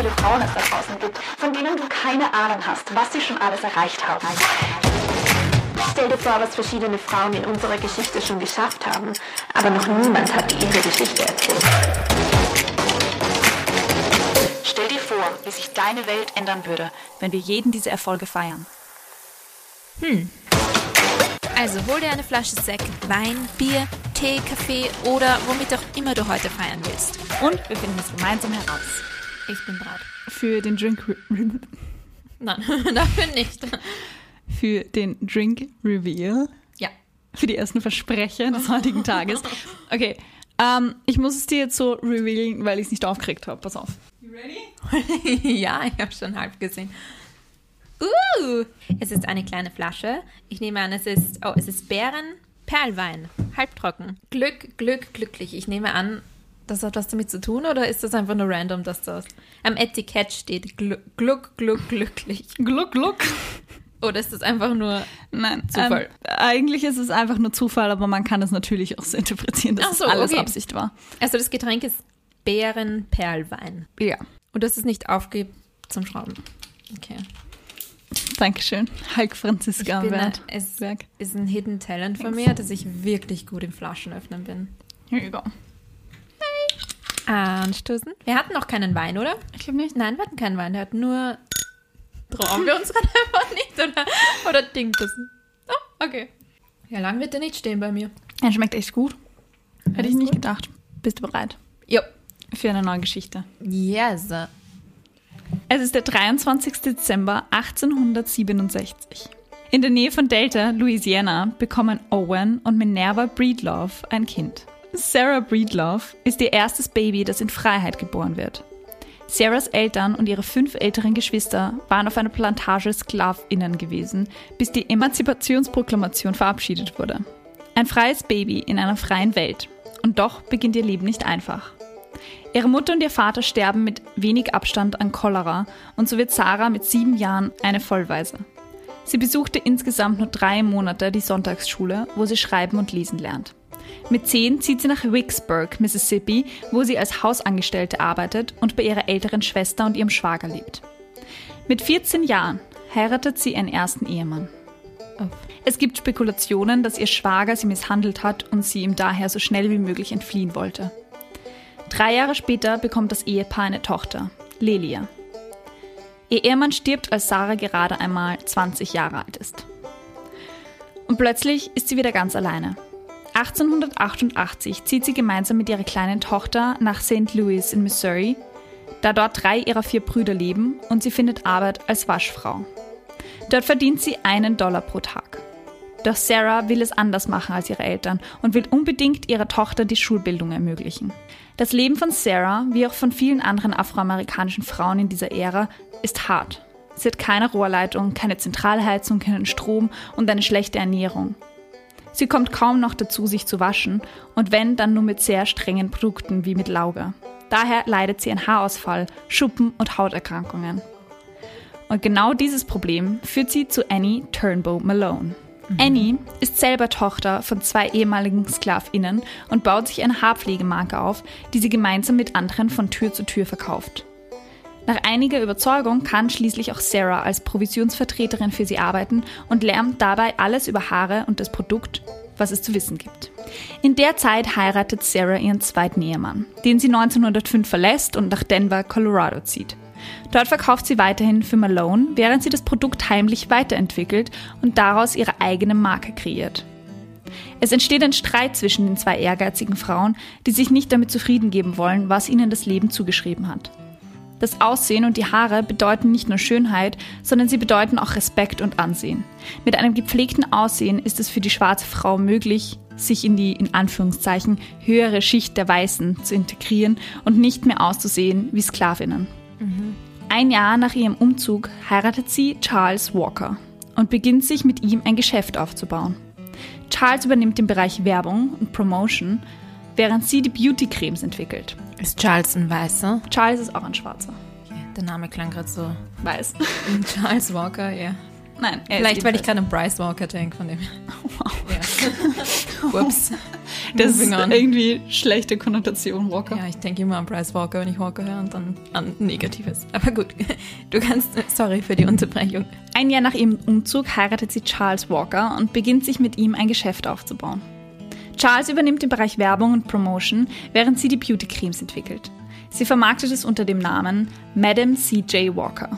viele Frauen es da draußen gibt, von denen du keine Ahnung hast, was sie schon alles erreicht haben. Stell dir vor, was verschiedene Frauen in unserer Geschichte schon geschafft haben, aber noch niemand hat ihre Geschichte erzählt. Stell dir vor, wie sich deine Welt ändern würde, wenn wir jeden diese Erfolge feiern. Hm. Also hol dir eine Flasche Sekt, Wein, Bier, Tee, Kaffee oder womit auch immer du heute feiern willst. Und wir finden es gemeinsam heraus. Ich bin bereit. Für den Drink. Nein, dafür nicht. Für den Drink Reveal. Ja. Für die ersten Versprecher des heutigen Tages. Okay. Ähm, ich muss es dir jetzt so revealen, weil ich es nicht aufgeregt habe. Pass auf. You ready? ja, ich habe schon halb gesehen. Uh, es ist eine kleine Flasche. Ich nehme an, es ist, oh, es ist Bärenperlwein, halbtrocken. Glück, Glück, glücklich. Ich nehme an, das hat was damit zu tun oder ist das einfach nur random, dass das am Etikett steht Gluck, Gluck, Gluck, glücklich? Gluck, Gluck. Oder ist das einfach nur Nein, Zufall? Ähm, eigentlich ist es einfach nur Zufall, aber man kann es natürlich auch so interpretieren, dass so, es alles okay. Absicht war. Also das Getränk ist Bärenperlwein. Ja. Und das ist nicht aufgibt zum Schrauben. Okay. Dankeschön. Hulk Franziska Ich bin, es ist ein Hidden Talent von mir, dass ich wirklich gut im Flaschenöffnen bin. Here you go. Anstoßen. Wir hatten noch keinen Wein, oder? Ich glaube nicht. Nein, wir hatten keinen Wein. Der hat nur. Trauen wir uns gerade einfach nicht, oder? Oder dingt das? Oh, okay. Ja, lang wird der nicht stehen bei mir. Er schmeckt echt gut. Hätte Alles ich nicht gut? gedacht. Bist du bereit Jo. für eine neue Geschichte? Yes. Es ist der 23. Dezember 1867. In der Nähe von Delta, Louisiana, bekommen Owen und Minerva Breedlove ein Kind. Sarah Breedlove ist ihr erstes Baby, das in Freiheit geboren wird. Sarahs Eltern und ihre fünf älteren Geschwister waren auf einer Plantage SklavInnen gewesen, bis die Emanzipationsproklamation verabschiedet wurde. Ein freies Baby in einer freien Welt. Und doch beginnt ihr Leben nicht einfach. Ihre Mutter und ihr Vater sterben mit wenig Abstand an Cholera und so wird Sarah mit sieben Jahren eine Vollwaise. Sie besuchte insgesamt nur drei Monate die Sonntagsschule, wo sie schreiben und lesen lernt. Mit zehn zieht sie nach Vicksburg, Mississippi, wo sie als Hausangestellte arbeitet und bei ihrer älteren Schwester und ihrem Schwager lebt. Mit 14 Jahren heiratet sie ihren ersten Ehemann. Es gibt Spekulationen, dass ihr Schwager sie misshandelt hat und sie ihm daher so schnell wie möglich entfliehen wollte. Drei Jahre später bekommt das Ehepaar eine Tochter, Lelia. Ihr Ehemann stirbt, als Sarah gerade einmal 20 Jahre alt ist. Und plötzlich ist sie wieder ganz alleine. 1888 zieht sie gemeinsam mit ihrer kleinen Tochter nach St. Louis in Missouri, da dort drei ihrer vier Brüder leben und sie findet Arbeit als Waschfrau. Dort verdient sie einen Dollar pro Tag. Doch Sarah will es anders machen als ihre Eltern und will unbedingt ihrer Tochter die Schulbildung ermöglichen. Das Leben von Sarah, wie auch von vielen anderen afroamerikanischen Frauen in dieser Ära, ist hart. Sie hat keine Rohrleitung, keine Zentralheizung, keinen Strom und eine schlechte Ernährung. Sie kommt kaum noch dazu, sich zu waschen und wenn, dann nur mit sehr strengen Produkten wie mit Lauge. Daher leidet sie an Haarausfall, Schuppen und Hauterkrankungen. Und genau dieses Problem führt sie zu Annie Turnbow Malone. Annie ist selber Tochter von zwei ehemaligen SklavInnen und baut sich eine Haarpflegemarke auf, die sie gemeinsam mit anderen von Tür zu Tür verkauft. Nach einiger Überzeugung kann schließlich auch Sarah als Provisionsvertreterin für sie arbeiten und lernt dabei alles über Haare und das Produkt, was es zu wissen gibt. In der Zeit heiratet Sarah ihren zweiten Ehemann, den sie 1905 verlässt und nach Denver, Colorado zieht. Dort verkauft sie weiterhin für Malone, während sie das Produkt heimlich weiterentwickelt und daraus ihre eigene Marke kreiert. Es entsteht ein Streit zwischen den zwei ehrgeizigen Frauen, die sich nicht damit zufrieden geben wollen, was ihnen das Leben zugeschrieben hat. Das Aussehen und die Haare bedeuten nicht nur Schönheit, sondern sie bedeuten auch Respekt und Ansehen. Mit einem gepflegten Aussehen ist es für die schwarze Frau möglich, sich in die in Anführungszeichen höhere Schicht der Weißen zu integrieren und nicht mehr auszusehen wie Sklavinnen. Ein Jahr nach ihrem Umzug heiratet sie Charles Walker und beginnt sich mit ihm ein Geschäft aufzubauen. Charles übernimmt den Bereich Werbung und Promotion, während sie die Beauty-Cremes entwickelt. Ist Charles ein Weißer? Charles ist auch ein Schwarzer. Der Name klang gerade so. Weiß. Charles Walker, ja. Nein, er Vielleicht, weil ich gerade an Bryce Walker denke, von dem. Wow. Ja. Ups. Das Moving ist on. irgendwie schlechte Konnotation, Walker. Ja, ich denke immer an Bryce Walker, wenn ich Walker höre und dann an Negatives. Aber gut, du kannst, sorry für die Unterbrechung. Ein Jahr nach ihrem Umzug heiratet sie Charles Walker und beginnt sich mit ihm ein Geschäft aufzubauen. Charles übernimmt den Bereich Werbung und Promotion, während sie die Beauty-Cremes entwickelt. Sie vermarktet es unter dem Namen Madame C.J. Walker,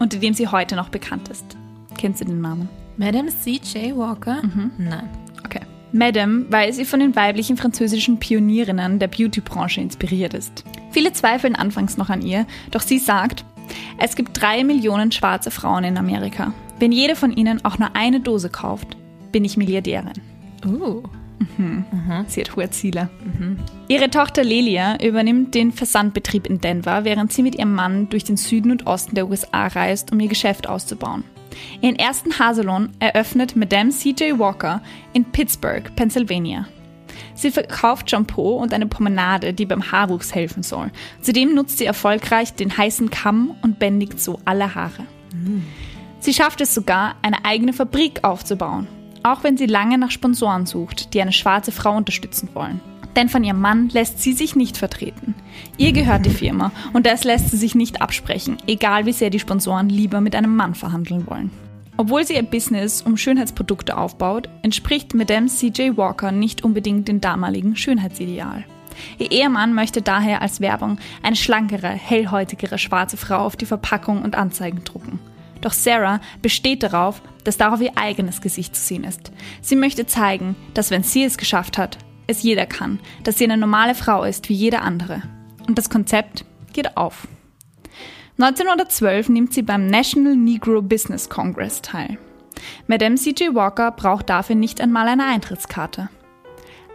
unter dem sie heute noch bekannt ist. Kennst du den Namen? Madame C.J. Walker? Nein. Okay. Madame, weil sie von den weiblichen französischen Pionierinnen der Beauty-Branche inspiriert ist. Viele zweifeln anfangs noch an ihr, doch sie sagt, es gibt drei Millionen schwarze Frauen in Amerika. Wenn jede von ihnen auch nur eine Dose kauft, bin ich Milliardärin. Uh. Sie hat hohe Ziele. Ihre Tochter Lelia übernimmt den Versandbetrieb in Denver, während sie mit ihrem Mann durch den Süden und Osten der USA reist, um ihr Geschäft auszubauen. Ihren ersten Haarsalon eröffnet Madame C.J. Walker in Pittsburgh, Pennsylvania. Sie verkauft Shampoo und eine Promenade, die beim Haarwuchs helfen soll. Zudem nutzt sie erfolgreich den heißen Kamm und bändigt so alle Haare. Sie schafft es sogar, eine eigene Fabrik aufzubauen, auch wenn sie lange nach Sponsoren sucht, die eine schwarze Frau unterstützen wollen. Denn von ihrem Mann lässt sie sich nicht vertreten. Ihr gehört die Firma und das lässt sie sich nicht absprechen, egal wie sehr die Sponsoren lieber mit einem Mann verhandeln wollen. Obwohl sie ihr Business um Schönheitsprodukte aufbaut, entspricht Madame C.J. Walker nicht unbedingt dem damaligen Schönheitsideal. Ihr Ehemann möchte daher als Werbung eine schlankere, hellhäutigere schwarze Frau auf die Verpackung und Anzeigen drucken. Doch Sarah besteht darauf, dass darauf ihr eigenes Gesicht zu sehen ist. Sie möchte zeigen, dass wenn sie es geschafft hat, es jeder kann, dass sie eine normale Frau ist wie jede andere. Und das Konzept geht auf. 1912 nimmt sie beim National Negro Business Congress teil. Madame C.J. Walker braucht dafür nicht einmal eine Eintrittskarte.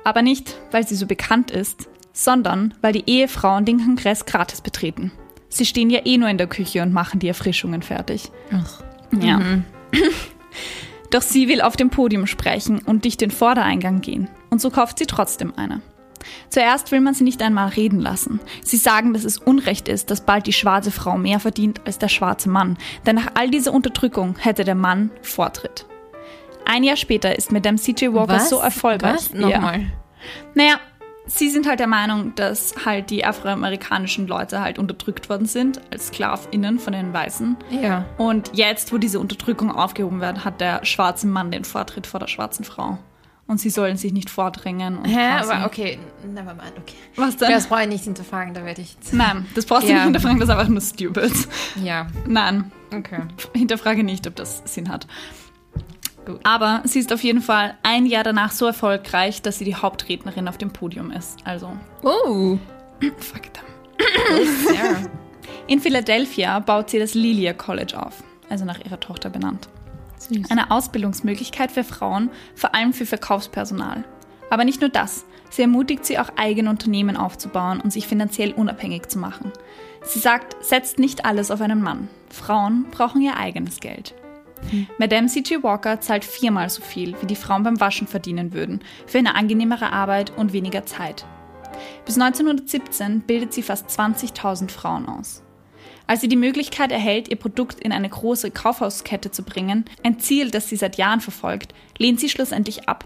Aber nicht, weil sie so bekannt ist, sondern weil die Ehefrauen den Kongress gratis betreten. Sie stehen ja eh nur in der Küche und machen die Erfrischungen fertig. Ja. Doch sie will auf dem Podium sprechen und durch den Vordereingang gehen. Und so kauft sie trotzdem eine. Zuerst will man sie nicht einmal reden lassen. Sie sagen, dass es Unrecht ist, dass bald die schwarze Frau mehr verdient als der schwarze Mann. Denn nach all dieser Unterdrückung hätte der Mann Vortritt. Ein Jahr später ist Madame C.J. Walker Was? so erfolgreich. Was? Nochmal. Naja, sie sind halt der Meinung, dass halt die afroamerikanischen Leute halt unterdrückt worden sind als SklavInnen von den Weißen. Ja. Und jetzt, wo diese Unterdrückung aufgehoben wird, hat der schwarze Mann den Vortritt vor der schwarzen Frau. Und sie sollen sich nicht vordrängen. Und Hä, aber okay, never mind, okay. Was denn? Das brauche ich nicht hinterfragen, da werde ich. Nein, das brauchst du Ja. nicht hinterfragen, das ist einfach nur stupid. Ja, Nein, okay. hinterfrage nicht, ob das Sinn hat. Gut. Aber sie ist auf jeden Fall ein Jahr danach so erfolgreich, dass sie die Hauptrednerin auf dem Podium ist. Also, Oh, fuck them. In Philadelphia baut sie das Lilia College auf, also nach ihrer Tochter benannt. Süß. Eine Ausbildungsmöglichkeit für Frauen, vor allem für Verkaufspersonal. Aber nicht nur das. Sie ermutigt sie auch, eigene Unternehmen aufzubauen und sich finanziell unabhängig zu machen. Sie sagt, setzt nicht alles auf einen Mann. Frauen brauchen ihr eigenes Geld. Madame C.J. Walker zahlt viermal so viel, wie die Frauen beim Waschen verdienen würden, für eine angenehmere Arbeit und weniger Zeit. Bis 1917 bildet sie fast 20.000 Frauen aus. Als sie die Möglichkeit erhält, ihr Produkt in eine große Kaufhauskette zu bringen, ein Ziel, das sie seit Jahren verfolgt, lehnt sie schlussendlich ab,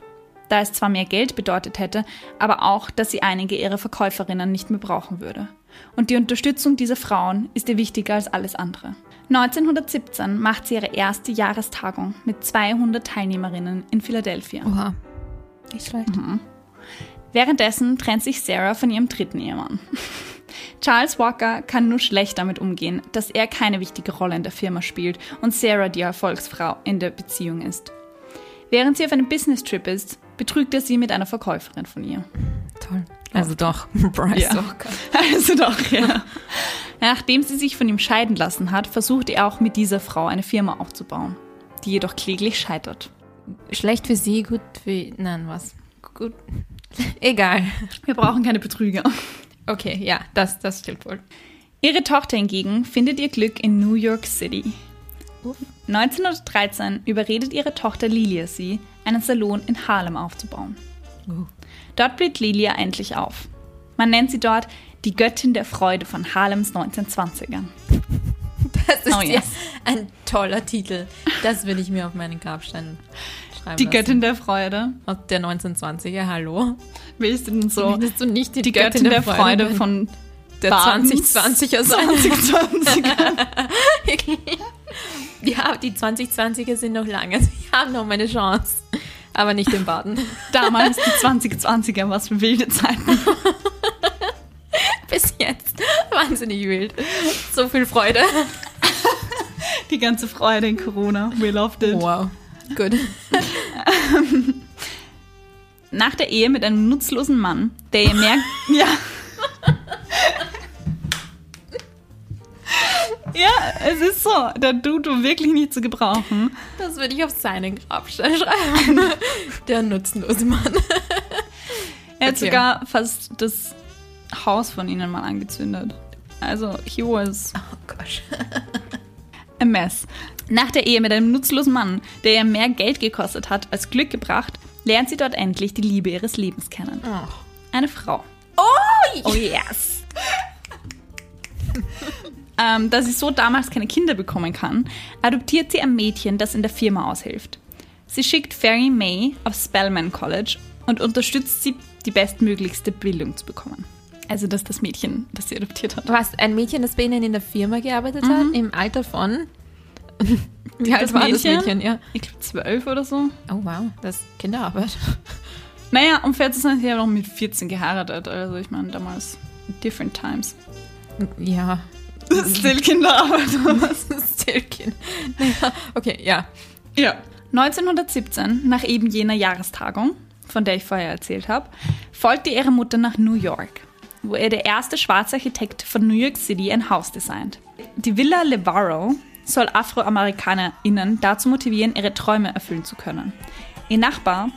da es zwar mehr Geld bedeutet hätte, aber auch, dass sie einige ihrer Verkäuferinnen nicht mehr brauchen würde. Und die Unterstützung dieser Frauen ist ihr wichtiger als alles andere. 1917 macht sie ihre erste Jahrestagung mit 200 Teilnehmerinnen in Philadelphia. Oha. Nicht schlecht. Währenddessen trennt sich Sarah von ihrem dritten Ehemann. Charles Walker kann nur schlecht damit umgehen, dass er keine wichtige Rolle in der Firma spielt und Sarah die Erfolgsfrau in der Beziehung ist. Während sie auf einem Business-Trip ist, betrügt er sie mit einer Verkäuferin von ihr. Toll. Also doch, Bryce Ja. Walker. Also doch, ja. Nachdem sie sich von ihm scheiden lassen hat, versucht er auch mit dieser Frau eine Firma aufzubauen, die jedoch kläglich scheitert. Schlecht für sie, gut für... Nein, was? Gut. Egal. Wir brauchen keine Betrüger. Okay, ja, das, das stimmt wohl. Ihre Tochter hingegen findet ihr Glück in New York City. 1913 überredet ihre Tochter Lilia sie, einen Salon in Harlem aufzubauen. Dort blüht Lilia endlich auf. Man nennt sie dort die Göttin der Freude von Harlems 1920ern. Das ist Oh, ja yes. ein toller Titel. Das will ich mir auf meinen Grabstein schreiben Die lassen. Göttin der Freude. Aus der 1920er, hallo. Willst du denn so du nicht die, die Göttin der Freude von der Badens 2020er sein? 2020? Ja, die 2020er sind noch lange. Sie haben noch meine Chance. Aber nicht im Baden. Damals die 2020er, was für wilde Zeiten. Bis jetzt. Wahnsinnig wild. So viel Freude. Die ganze Freude in Corona. We loved it. Wow. Gut. Nach der Ehe mit einem nutzlosen Mann, der ihr mehr. ja. Ja, es ist so. Der war wirklich nicht zu gebrauchen. Das würde ich auf seinen Grabstein schreiben. Der nutzlose Mann. Er hat Okay. sogar fast das Haus von ihnen mal angezündet. Also, he was Oh Gott. a mess. Nach der Ehe mit einem nutzlosen Mann, der ihr mehr Geld gekostet hat als Glück gebracht, lernt sie dort endlich die Liebe ihres Lebens kennen. Oh. Eine Frau. Oh, Oh yes. Ähm, da sie so damals keine Kinder bekommen kann, adoptiert sie ein Mädchen, das in der Firma aushilft. Sie schickt Fairy May aufs Spellman College und unterstützt sie, die bestmöglichste Bildung zu bekommen. Also das ist das Mädchen, das sie adoptiert hat. Was, ein Mädchen, das bei Ihnen in der Firma gearbeitet hat? Im Alter von? Wie alt Das war das Mädchen? Mädchen? Ja. Ich glaube zwölf oder so. Oh wow, das ist Kinderarbeit. Naja, um fair zu sein, sie hat auch mit 14 geheiratet. Also ich meine, damals different times. Ja. Still Kinderarbeit. Still Kind. Naja, okay, ja. Ja. 1917, nach eben jener Jahrestagung, von der ich vorher erzählt habe, folgte ihre Mutter nach New York, wo ihr der erste schwarze Architekt von New York City ein Haus designt. Die Villa Levarro soll AfroamerikanerInnen dazu motivieren, ihre Träume erfüllen zu können. Ihr Nachbar,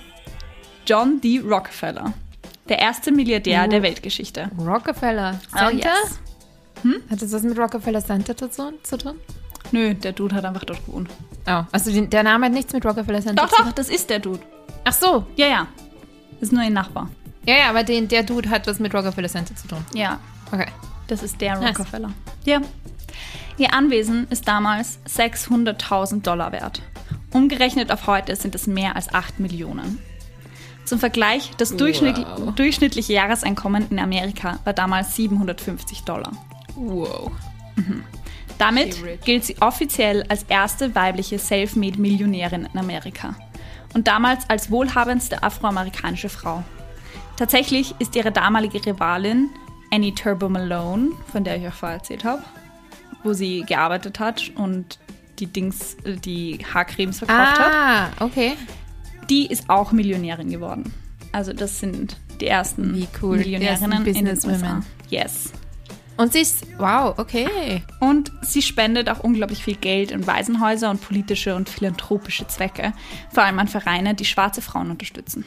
John D. Rockefeller, der erste Milliardär der Weltgeschichte. Rockefeller Oh, Center? Yes. Hat das was mit Rockefeller Center zu tun? Nö, der Dude hat einfach dort gewohnt. Oh, also die, der Name hat nichts mit Rockefeller Center Doch, zu tun? doch, das ist der Dude. Ach so. Ja, ja. Das ist nur ihr Nachbar. Ja, ja, aber den, der Dude hat was mit Rockefeller Center zu tun. Ja, Okay. Das ist der Nice. Rockefeller. Ja. Ihr Anwesen ist damals 600.000 Dollar wert. Umgerechnet auf heute sind es mehr als 8 Millionen. Zum Vergleich, das Wow. durchschnittliche Jahreseinkommen in Amerika war damals 750 Dollar. Wow. Damit She rich. gilt sie offiziell als erste weibliche Selfmade-Millionärin in Amerika und damals als wohlhabendste afroamerikanische Frau. Tatsächlich ist ihre damalige Rivalin Annie Turbo Malone, von der ich euch vorher erzählt habe, wo sie gearbeitet hat und die Dings, äh, die Haarcremes verkauft hat, Ah, okay. die ist auch Millionärin geworden. Also das sind die ersten cool. Die Millionärinnen ersten in den Businesswomen. USA. Yes. Und sie ist, wow, okay. Und sie spendet auch unglaublich viel Geld in Waisenhäuser und politische und philanthropische Zwecke, vor allem an Vereine, die schwarze Frauen unterstützen.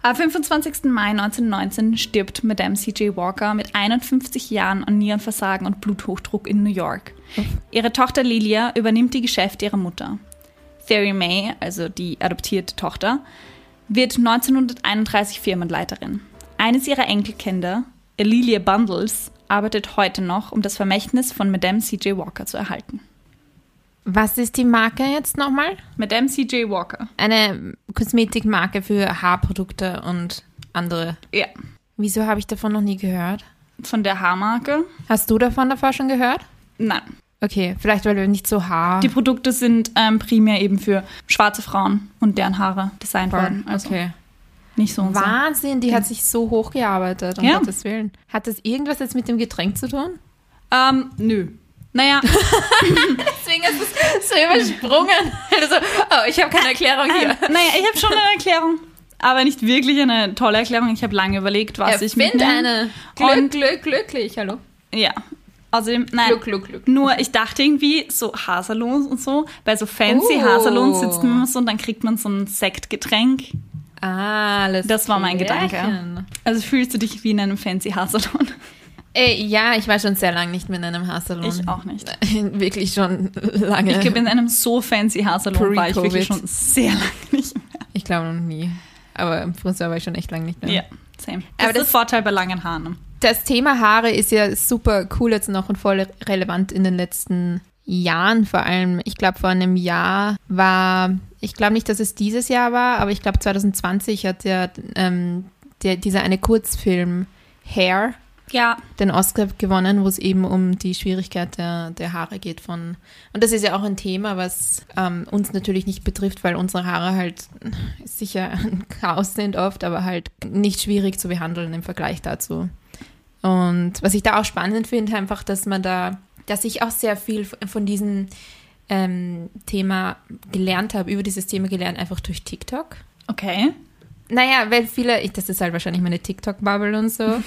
Am 25. Mai 1919 stirbt Madame C.J. Walker mit 51 Jahren an Nierenversagen und Bluthochdruck in New York. Ihre Tochter Lilia übernimmt die Geschäfte ihrer Mutter. Fairy May, also die adoptierte Tochter, wird 1931 Firmenleiterin. Eines ihrer Enkelkinder, Lilia Bundles, arbeitet heute noch, um das Vermächtnis von Madame C.J. Walker zu erhalten. Was ist die Marke jetzt nochmal? Madame C.J. Walker. Eine Kosmetikmarke für Haarprodukte und andere. Ja. Wieso habe ich davon noch nie gehört? Von der Haarmarke? Hast du davon davor schon gehört? Nein. Okay, vielleicht weil wir nicht so Haar. Die Produkte sind ähm, primär eben für schwarze Frauen und deren Haare designt worden. Also okay. Nicht so und. Wahnsinn, die hat sich so hochgearbeitet, um Ja. Gottes Willen. Hat das irgendwas jetzt mit dem Getränk zu tun? Ähm, nö. Naja, Deswegen ist es so übersprungen. Also, oh, ich habe keine Erklärung hier. naja, ich habe schon eine Erklärung. Aber nicht wirklich eine tolle Erklärung. Ich habe lange überlegt, was ich Erfind mitnehme. eine. Glück, Und- Glück, glücklich, hallo. Ja. Außerdem, nein. Glück, Glück, Glück. Nur ich dachte irgendwie, so Haarsalons und so, bei so fancy Oh. Haarsalons sitzt man so und dann kriegt man so ein Sektgetränk. Ah, alles Das war mein klärchen. Gedanke. Also fühlst du dich wie in einem fancy Haarsalon? Ey, ja, ich war schon sehr lange nicht mehr in einem Haarsalon. Ich auch nicht. Wirklich schon lange. Ich glaube, in einem so fancy Haarsalon war ich wirklich schon sehr lange nicht mehr. Ich glaube noch nie. Aber im Friseur war ich schon echt lange nicht mehr. Ja, same. Das Aber ist das- Vorteil bei langen Haaren. Das Thema Haare ist ja super cool jetzt noch und voll relevant in den letzten Jahren vor allem. Ich glaube, vor einem Jahr war, ich glaube nicht, dass es dieses Jahr war, aber ich glaube 2020 hat ja ähm, der, dieser eine Kurzfilm Hair Ja. den Oscar gewonnen, wo es eben um die Schwierigkeit der, der Haare geht von. Und das ist ja auch ein Thema, was ähm, uns natürlich nicht betrifft, weil unsere Haare halt sicher ein Chaos sind oft, aber halt nicht schwierig zu behandeln im Vergleich dazu. Und was ich da auch spannend finde, einfach, dass man da, dass ich auch sehr viel von diesem ähm, Thema gelernt habe, über dieses Thema gelernt, einfach durch TikTok. Okay. Naja, weil viele, ich, das ist halt wahrscheinlich meine TikTok-Bubble und so.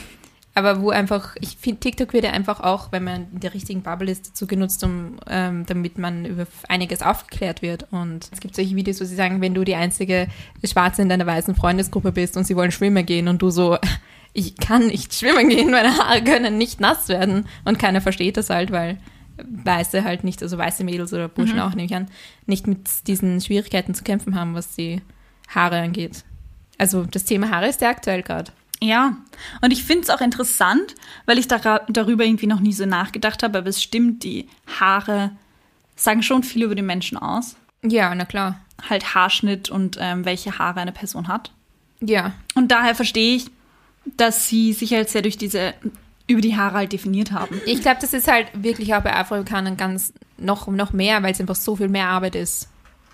Aber wo einfach, ich finde, TikTok wird ja einfach auch, wenn man in der richtigen Bubble ist, dazu genutzt, um, ähm, damit man über einiges aufgeklärt wird. Und es gibt solche Videos, wo sie sagen, wenn du die einzige Schwarze in deiner weißen Freundesgruppe bist und sie wollen schwimmen gehen und du so, ich kann nicht schwimmen gehen, meine Haare können nicht nass werden. Und keiner versteht das halt, weil Weiße halt nicht, also weiße Mädels oder Burschen auch, nehme ich an, nicht mit diesen Schwierigkeiten zu kämpfen haben, was die Haare angeht. Also das Thema Haare ist ja aktuell gerade. Ja, und ich finde es auch interessant, weil ich dara- darüber irgendwie noch nie so nachgedacht habe, aber es stimmt, die Haare sagen schon viel über den Menschen aus. Ja, na klar. Halt Haarschnitt und ähm, welche Haare eine Person hat. Ja, Und daher verstehe ich, dass sie sich halt sehr durch diese, über die Haare halt definiert haben. ich glaube, das ist halt wirklich auch bei Afroamerikanern ganz noch, noch mehr, weil es einfach so viel mehr Arbeit ist.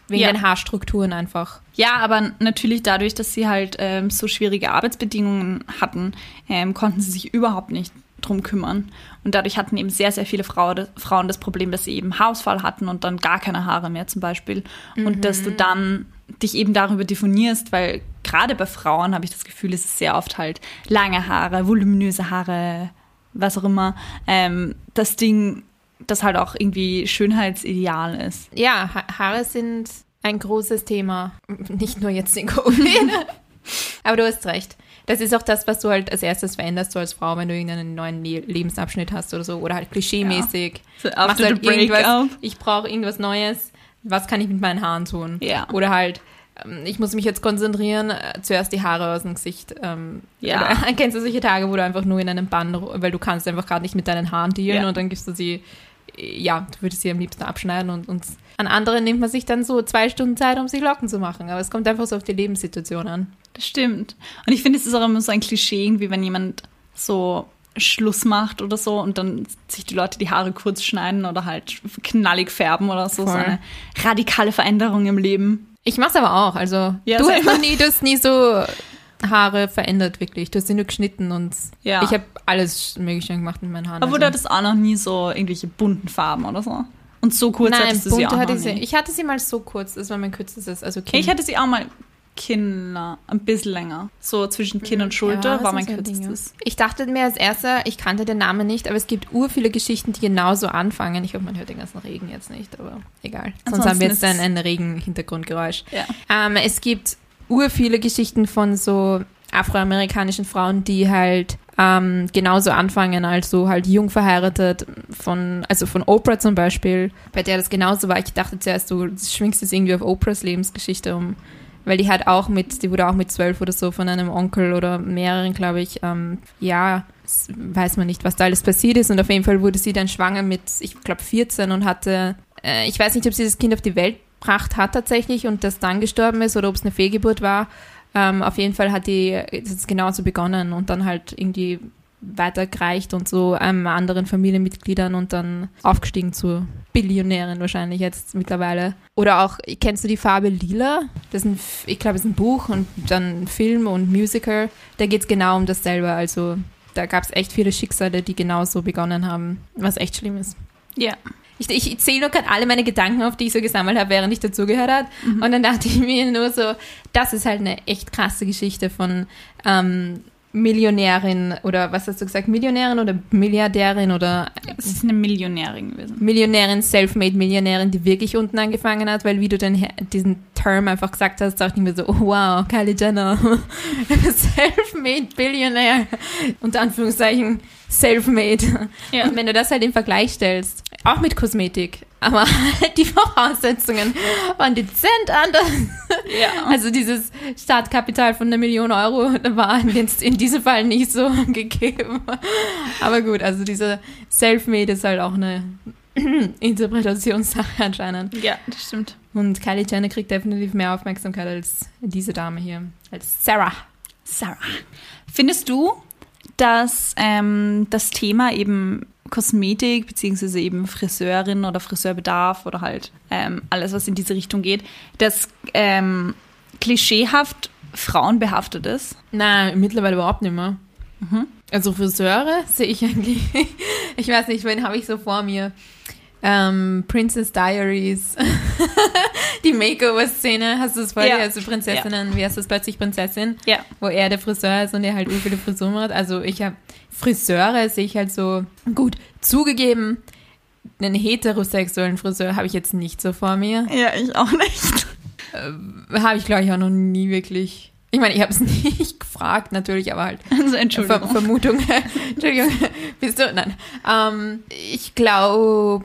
Wegen Ja. den Haarstrukturen einfach. Ja, aber natürlich dadurch, dass sie halt ähm, so schwierige Arbeitsbedingungen hatten, ähm, konnten sie sich überhaupt nicht drum kümmern. Und dadurch hatten eben sehr, sehr viele Frau, Frauen das Problem, dass sie eben Haarausfall hatten und dann gar keine Haare mehr zum Beispiel. Und dass du dann dich eben darüber definierst, weil gerade bei Frauen habe ich das Gefühl, es ist sehr oft halt lange Haare, voluminöse Haare, was auch immer. Ähm, das Ding, das halt auch irgendwie Schönheitsideal ist. Ja, ha Haare sind ein großes Thema. Nicht nur jetzt in Covid. Aber du hast recht. Das ist auch das, was du halt als erstes veränderst, so als Frau, wenn du irgendeinen neuen Le Lebensabschnitt hast oder so. Oder halt klischeemäßig. So Machst halt irgendwas, ich brauche irgendwas Neues. Was kann ich mit meinen Haaren tun? Ja. Oder halt, ähm, ich muss mich jetzt konzentrieren, äh, zuerst die Haare aus dem Gesicht. Ähm, Ja. Oder, kennst du solche Tage, wo du einfach nur in einem Bann, weil du kannst einfach gerade nicht mit deinen Haaren dealen Ja. und dann gibst du sie, ja, du würdest sie am liebsten abschneiden und, und an anderen nimmt man sich dann so zwei Stunden Zeit, um sich Locken zu machen. Aber es kommt einfach so auf die Lebenssituation an. Das stimmt. Und ich finde, es ist auch immer so ein Klischee, irgendwie, wenn jemand so Schluss macht oder so und dann sich die Leute die Haare kurz schneiden oder halt knallig färben oder so. So Voll. eine radikale Veränderung im Leben. Ich mach's aber auch. Also Ja, du hast nie, du hast nie so Haare verändert, wirklich. Du hast sie nur geschnitten und Ja. ich habe alles Mögliche gemacht mit meinen Haaren. Aber also. du hattest auch noch nie so irgendwelche bunten Farben oder so. Und so kurz Nein, hattest du sie auch hatte noch ich sie. Ich hatte sie mal so kurz, das war mein kürzestes. Also Kinn. Ich hatte sie auch mal Kinder, ein bisschen länger. So zwischen Kinn und Schulter Ja, das war mein kürzestes. Ich dachte mir als erster, ich kannte den Namen nicht, aber es gibt ur viele Geschichten, die genauso anfangen. Ich hoffe, man hört den ganzen Regen jetzt nicht, aber egal. Sonst Ansonsten haben wir jetzt ein, ein Regen-Hintergrundgeräusch. Ja. Ähm, es gibt ur viele Geschichten von so afroamerikanischen Frauen, die halt ähm, genauso anfangen, also halt jung verheiratet, von, also von Oprah zum Beispiel, bei der das genauso war. Ich dachte zuerst, du schwingst es irgendwie auf Oprahs Lebensgeschichte um, weil die halt auch mit, die wurde auch mit zwölf oder so von einem Onkel oder mehreren, glaube ich, ähm, ja, weiß man nicht, was da alles passiert ist und auf jeden Fall wurde sie dann schwanger mit, ich glaube, 14 und hatte, äh, ich weiß nicht, ob sie das Kind auf die Welt gebracht hat tatsächlich und das dann gestorben ist oder ob es eine Fehlgeburt war. Ähm, auf jeden Fall hat die ist genauso begonnen und dann halt irgendwie weitergereicht und so ähm, anderen Familienmitgliedern und dann aufgestiegen zur Billionärin wahrscheinlich jetzt mittlerweile. Oder auch, kennst du die Farbe Lila? Das ist ein, ich glaube, es ist ein Buch und dann Film und Musical. Da geht es genau um dasselbe. Also da gab es echt viele Schicksale, die genauso begonnen haben, was echt schlimm ist. Ja. Ich, ich zähle nur gerade alle meine Gedanken auf, die ich so gesammelt habe, während ich dazugehört habe. Und dann dachte ich mir nur so, das ist halt eine echt krasse Geschichte von ähm, Millionärin oder was hast du gesagt, Millionärin oder Milliardärin oder Es ist eine Millionärin gewesen. Millionärin, Selfmade Millionärin, die wirklich unten angefangen hat, weil wie du den, diesen Term einfach gesagt hast, dachte ich mir so, oh wow, Kylie Jenner, Selfmade Billionär, unter Anführungszeichen Selfmade. Ja. Und wenn du das halt im Vergleich stellst, auch mit Kosmetik, aber halt die Voraussetzungen waren dezent anders. Ja. Also dieses Startkapital von einer Million Euro war in, in diesem Fall nicht so gegeben. Aber gut, also diese Selfmade ist halt auch eine Interpretationssache anscheinend. Ja, das stimmt. Und Kylie Jenner kriegt definitiv mehr Aufmerksamkeit als diese Dame hier, als Sarah. Sarah. Findest du, dass ähm, das Thema eben Kosmetik beziehungsweise eben Friseurin oder Friseurbedarf oder halt ähm, alles, was in diese Richtung geht, das ähm, klischeehaft frauenbehaftet ist? Nein, mittlerweile überhaupt nicht mehr. Also Friseure sehe ich eigentlich, ich weiß nicht, wen habe ich so vor mir? Ähm, Princess Diaries, die Makeover-Szene, hast du es vor Ja. Also Prinzessinnen, wie heißt das plötzlich Prinzessin? Ja. Wo er der Friseur ist und er halt viele Frisuren macht. Also ich habe Friseure sehe ich halt so, gut, zugegeben, einen heterosexuellen Friseur habe ich jetzt nicht so vor mir. Ja, ich auch nicht. Habe ich, glaube ich, auch noch nie wirklich. Ich meine, ich habe es nicht gefragt, natürlich, aber halt Also Ver Entschuldigung. Vermutung. Entschuldigung, bist du? Nein. Ähm, ich glaube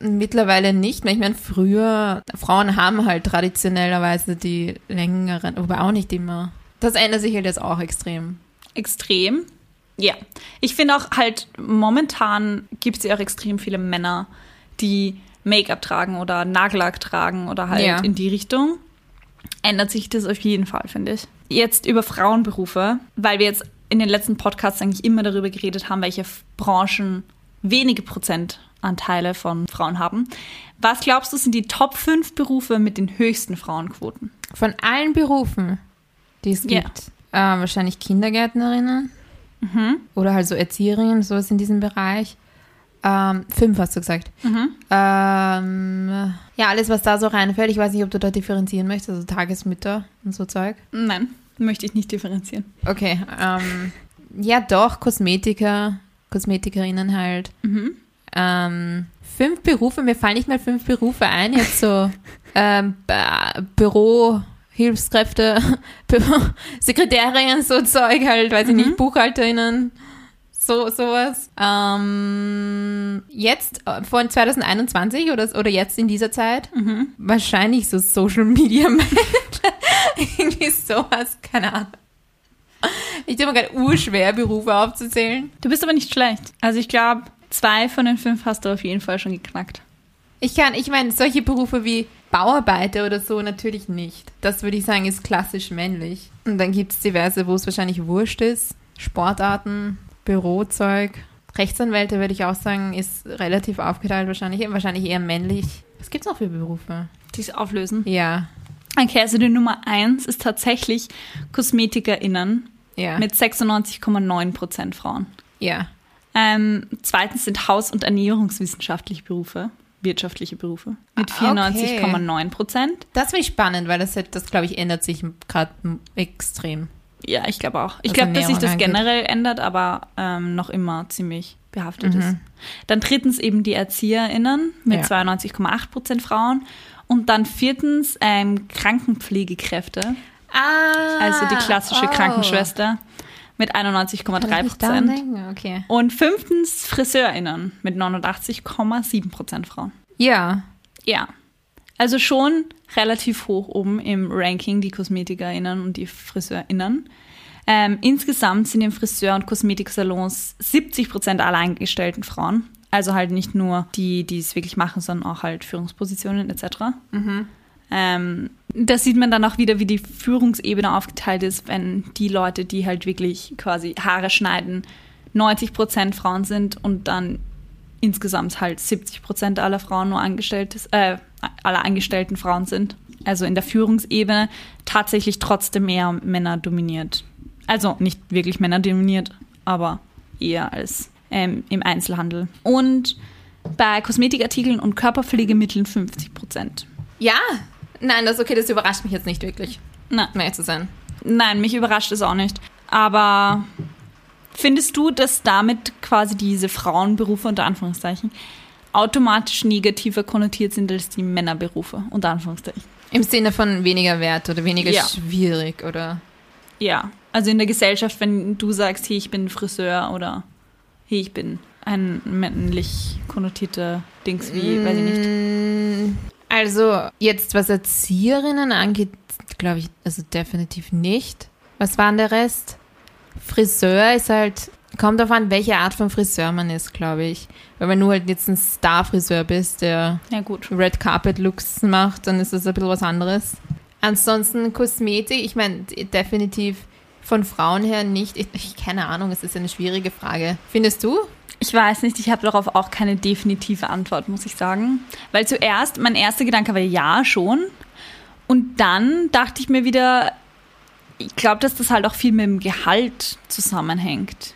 mittlerweile nicht mehr. Ich meine, früher, Frauen haben halt traditionellerweise die längeren, wobei auch nicht immer. Das ändert sich halt jetzt auch extrem. Extrem. Ja. Ich finde auch halt, momentan gibt es ja auch extrem viele Männer, die Make-up tragen oder Nagellack tragen oder halt Ja. in die Richtung. Ändert sich das auf jeden Fall, finde ich. Jetzt über Frauenberufe, weil wir jetzt in den letzten Podcasts eigentlich immer darüber geredet haben, welche Branchen wenige Prozentanteile von Frauen haben. Was glaubst du, sind die Top 5 Berufe mit den höchsten Frauenquoten? Von allen Berufen, die es Ja. gibt, äh, wahrscheinlich Kindergärtnerinnen oder halt so Erzieherinnen, sowas in diesem Bereich. Ähm, fünf hast du gesagt. Ähm, ja, alles, was da so reinfällt. Ich weiß nicht, ob du da differenzieren möchtest, also Tagesmütter und so Zeug. Nein, möchte ich nicht differenzieren. Okay, ähm, ja doch, Kosmetiker, Kosmetikerinnen halt. Ähm, fünf Berufe, mir fallen nicht mal fünf Berufe ein, jetzt so ähm, Büro, Hilfskräfte, Büro, Sekretärinnen, so Zeug halt, weiß ich nicht, Buchhalterinnen, so sowas. Ähm, jetzt, äh, von 2021 oder, oder jetzt in dieser Zeit, wahrscheinlich so Social Media Manager, irgendwie sowas, keine Ahnung. Ich tue mir gerade urschwer, Berufe aufzuzählen. Du bist aber nicht schlecht. Also ich glaube, zwei von den fünf hast du auf jeden Fall schon geknackt. Ich kann, ich meine, solche Berufe wie Bauarbeiter oder so natürlich nicht. Das würde ich sagen, ist klassisch männlich. Und dann gibt es diverse, wo es wahrscheinlich wurscht ist. Sportarten, Bürozeug. Rechtsanwälte würde ich auch sagen, ist relativ aufgeteilt wahrscheinlich. Wahrscheinlich eher männlich. Was gibt es noch für Berufe? Die es auflösen. Ja, Okay, also die Nummer eins ist tatsächlich KosmetikerInnen ja, mit 96,9 Prozent Frauen. ja. Ähm, zweitens sind Haus- und Ernährungswissenschaftliche Berufe, wirtschaftliche Berufe mit Ah, okay. 94,9 Prozent. Das finde ich spannend, weil das, das glaube ich, ändert sich gerade extrem. Ja, ich glaube auch. Ich Was glaube, dass sich das angeht. generell ändert, aber ähm, noch immer ziemlich behaftet Mhm. ist. Dann drittens eben die ErzieherInnen mit Ja. 92,8 Prozent Frauen. Und dann viertens ähm, Krankenpflegekräfte, Ah, also die klassische oh. Krankenschwester mit 91,3 Kann ich daran Prozent. Okay. Und fünftens FriseurInnen mit 89,7 Prozent Frauen. Ja, Ja. Also schon relativ hoch oben im Ranking die KosmetikerInnen und die FriseurInnen. Ähm, insgesamt sind im Friseur- und Kosmetiksalons 70 Prozent aller angestellten Frauen. Also halt nicht nur die, die es wirklich machen, sondern auch halt Führungspositionen etc. Ähm, da sieht man dann auch wieder, wie die Führungsebene aufgeteilt ist, wenn die Leute, die halt wirklich quasi Haare schneiden, 90 Prozent Frauen sind und dann insgesamt halt 70 Prozent aller Frauen nur angestellt äh, aller angestellten Frauen sind. Also in der Führungsebene tatsächlich trotzdem mehr Männer dominiert. Also nicht wirklich Männer dominiert, aber eher als ähm, im Einzelhandel. Und bei Kosmetikartikeln und Körperpflegemitteln 50 Prozent. Ja, nein, das ist okay, das überrascht mich jetzt nicht wirklich, um ehrlich zu sein. Nein, mich überrascht es auch nicht. Aber findest du, dass damit quasi diese Frauenberufe unter Anführungszeichen automatisch negativer konnotiert sind als die Männerberufe unter Anführungszeichen? Im Sinne von weniger wert oder weniger Ja. schwierig oder. Ja, also in der Gesellschaft, wenn du sagst, hey, ich bin Friseur oder hey, ich bin ein männlich konnotierter Dings wie, weiß ich nicht. Also, jetzt was Erzieherinnen angeht, glaube ich, also definitiv nicht. Was war denn der Rest? Friseur ist halt, Kommt darauf an, welche Art von Friseur man ist, glaube ich. Weil wenn du halt jetzt ein Star-Friseur bist, der Ja, gut. Red Carpet Looks macht, dann ist das ein bisschen was anderes. Ansonsten Kosmetik, ich meine, definitiv von Frauen her nicht. Ich, ich keine Ahnung, es ist eine schwierige Frage. Findest du? Ich weiß nicht, ich habe darauf auch keine definitive Antwort, muss ich sagen. Weil zuerst, mein erster Gedanke war ja schon. Und dann dachte ich mir wieder, ich glaube, dass das halt auch viel mit dem Gehalt zusammenhängt.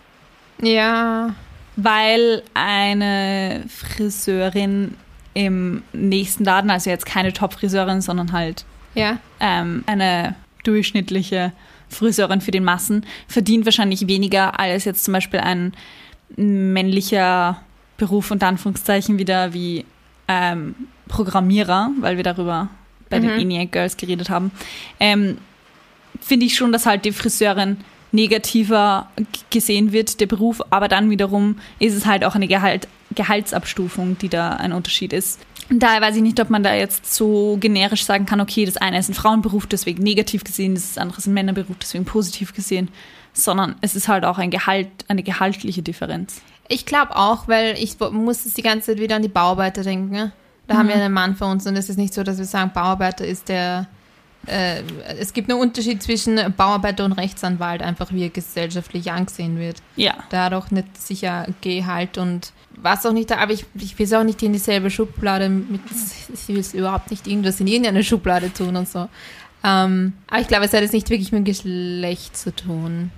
Ja. Weil eine Friseurin im nächsten Laden, also jetzt keine Top-Friseurin, sondern halt Ja. ähm, eine durchschnittliche Friseurin für den Massen, verdient wahrscheinlich weniger als jetzt zum Beispiel ein männlicher Beruf unter Anführungszeichen wieder wie ähm, Programmierer, weil wir darüber bei den ENIAC Girls geredet haben. Ähm, Finde ich schon, dass halt die Friseurin negativer gesehen wird, der Beruf, aber dann wiederum ist es halt auch eine Gehalt, Gehaltsabstufung, die da ein Unterschied ist. Daher weiß ich nicht, ob man da jetzt so generisch sagen kann, okay, das eine ist ein Frauenberuf, deswegen negativ gesehen, das andere ist ein Männerberuf, deswegen positiv gesehen, sondern es ist halt auch ein Gehalt, eine gehaltliche Differenz. Ich glaube auch, weil ich muss jetzt die ganze Zeit wieder an die Bauarbeiter denken. Ne? Da haben wir einen Mann für uns und es ist nicht so, dass wir sagen, Bauarbeiter ist der. Äh, es gibt einen Unterschied zwischen Bauarbeiter und Rechtsanwalt, einfach wie er gesellschaftlich angesehen wird. Ja. Da hat auch nicht sicher Gehalt und was auch nicht da, aber ich, ich will es auch nicht in dieselbe Schublade mit, ich will es überhaupt nicht irgendwas in irgendeine Schublade tun und so. Ähm, aber ich glaube, es hat jetzt nicht wirklich mit Geschlecht zu tun.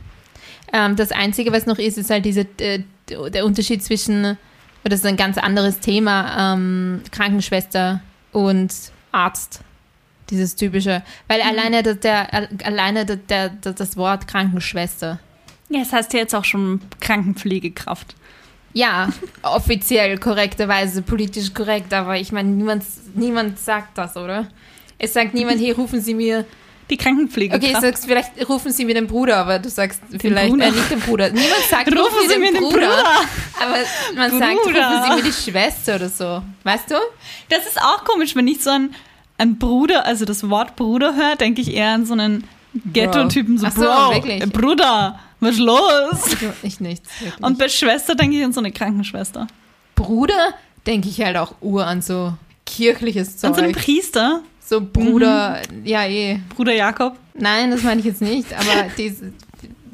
Ähm, das Einzige, was noch ist, ist halt diese, äh, der Unterschied zwischen, oder das ist ein ganz anderes Thema, ähm, Krankenschwester und Arzt. Dieses typische. Weil alleine, der, der, alleine der, der, das Wort Krankenschwester Ja, das heißt ja jetzt auch schon Krankenpflegekraft. Ja, offiziell korrekterweise, politisch korrekt, aber ich meine, niemand, niemand sagt das, oder? Es sagt niemand, hey, rufen Sie mir. Die Krankenpflegekraft. Okay, sagst vielleicht rufen Sie mir den Bruder, aber du sagst vielleicht Bruder. äh, nicht den Bruder. Niemand sagt, Rufen rufen Sie mir den Bruder. Aber man sagt, Bruder. rufen Sie mir die Schwester oder so. Weißt du? Das ist auch komisch, wenn ich so ein, ein Bruder, also das Wort Bruder höre, denke ich eher an so einen Ghetto-Typen, so, Ach so, Bro, wirklich? Bruder, was ist los? Ich, ich nichts. Wirklich. Und bei Schwester denke ich an so eine Krankenschwester. Bruder denke ich halt auch ur an so kirchliches Zeug. An so einen Priester, so Bruder, Mhm. ja eh. Bruder Jakob. Nein, das meine ich jetzt nicht, aber diese,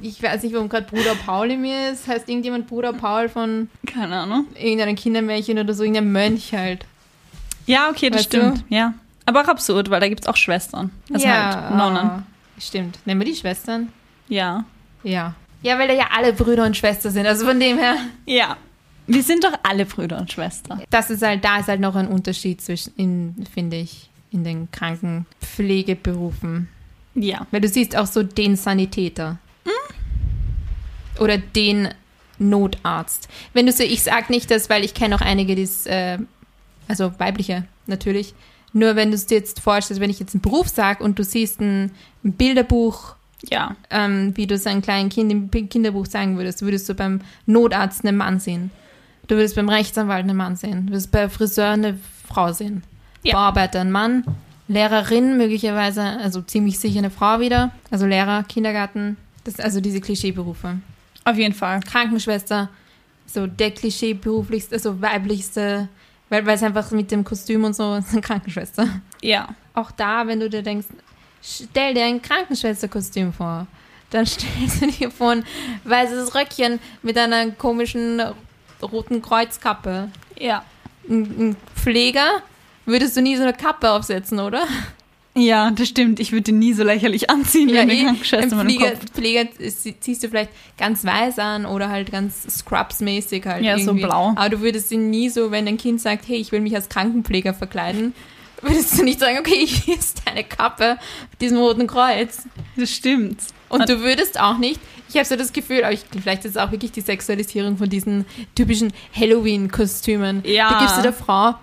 ich weiß nicht, warum gerade Bruder Paul in mir ist. Heißt irgendjemand Bruder Paul von Keine Ahnung. irgendeinem Kindermärchen oder so, irgendein Mönch halt. Ja, okay, das Weißt du? stimmt. Ja. Aber auch absurd, weil da gibt es auch Schwestern. Also halt Nonnen. Stimmt. Nennen wir die Schwestern? Ja. Ja. Ja, weil da ja alle Brüder und Schwestern sind. Also von dem her, Ja. Wir sind doch alle Brüder und Schwestern. das ist halt, da ist halt noch ein Unterschied zwischen, in, finde ich, in den Krankenpflegeberufen. Ja. Weil du siehst auch so den Sanitäter. Oder den Notarzt. Wenn du so, ich sag nicht das, weil ich kenne auch einige, die es, äh, also weibliche natürlich. Nur wenn du es dir jetzt vorstellst, wenn ich jetzt einen Beruf sag und du siehst ein Bilderbuch, Ja. ähm, wie du es einem kleinen Kind im Kinderbuch sagen würdest, würdest du beim Notarzt einen Mann sehen. Du würdest beim Rechtsanwalt einen Mann sehen. Du würdest bei Friseur eine Frau sehen. Ja. Bauarbeiter ein Mann. Lehrerin möglicherweise, also ziemlich sicher eine Frau wieder. Also Lehrer, Kindergarten. Das, also diese Klischeeberufe. Auf jeden Fall. Krankenschwester, so der klischeeberuflichste, also weiblichste, weil weil es einfach mit dem Kostüm und so ist eine Krankenschwester. Ja. Auch da, wenn du dir denkst, stell dir ein Krankenschwesterkostüm vor, dann stellst du dir vor ein weißes Röckchen mit einer komischen roten Kreuzkappe. Ja. Ein, ein Pfleger würdest du nie so eine Kappe aufsetzen, oder? Ja, das stimmt. Ich würde nie so lächerlich anziehen, wie eine eh, Krankenschwester ein dem Pfleger, Kopf. Pfleger ziehst du vielleicht ganz weiß an oder halt ganz Scrubs-mäßig halt Ja, so irgendwie. blau. Aber du würdest ihn nie so, wenn dein Kind sagt, hey, ich will mich als Krankenpfleger verkleiden, würdest du nicht sagen, okay, hier ist deine Kappe mit diesem roten Kreuz. Das stimmt. Und du würdest auch nicht, ich habe so das Gefühl, aber ich, vielleicht ist es auch wirklich die Sexualisierung von diesen typischen Halloween-Kostümen. Ja. Da gibst du der Frau,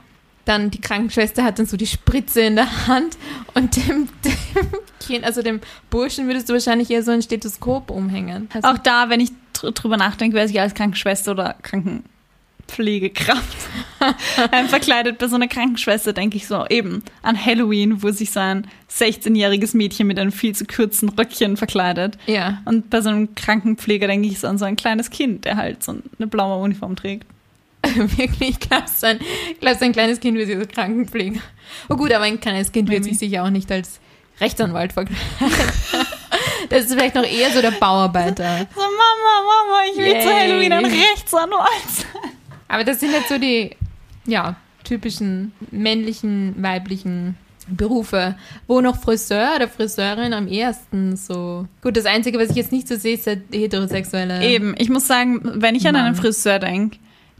dann die Krankenschwester hat dann so die Spritze in der Hand und dem, dem Kind, also dem Burschen würdest du wahrscheinlich eher so ein Stethoskop umhängen. Also, Auch da, wenn ich dr drüber nachdenke, wer sich als Krankenschwester oder Pflegekraft ähm, verkleidet bei so einer Krankenschwester, denke ich so eben an Halloween, wo sich so ein 16-jähriges Mädchen mit einem viel zu kurzen Röckchen verkleidet. Ja. Und bei so einem Krankenpfleger denke ich so an so ein kleines Kind, der halt so eine blaue Uniform trägt. Wirklich, glaubst du, ein, glaubst du, ein kleines Kind wird sich als Krankenpfleger? Oh gut, aber ein kleines Kind wird Maybe. sich sicher auch nicht als Rechtsanwalt verkleiden. Das ist vielleicht noch eher so der Bauarbeiter. So, Mama, Mama, ich will zu Yay. Halloween ein Rechtsanwalt sein. Aber das sind jetzt so die, ja, typischen männlichen, weiblichen Berufe, wo noch Friseur oder Friseurin am ehesten so. Gut, das Einzige, was ich jetzt nicht so sehe, ist der heterosexuelle. Eben, ich muss sagen, wenn ich an einen. Friseur denke,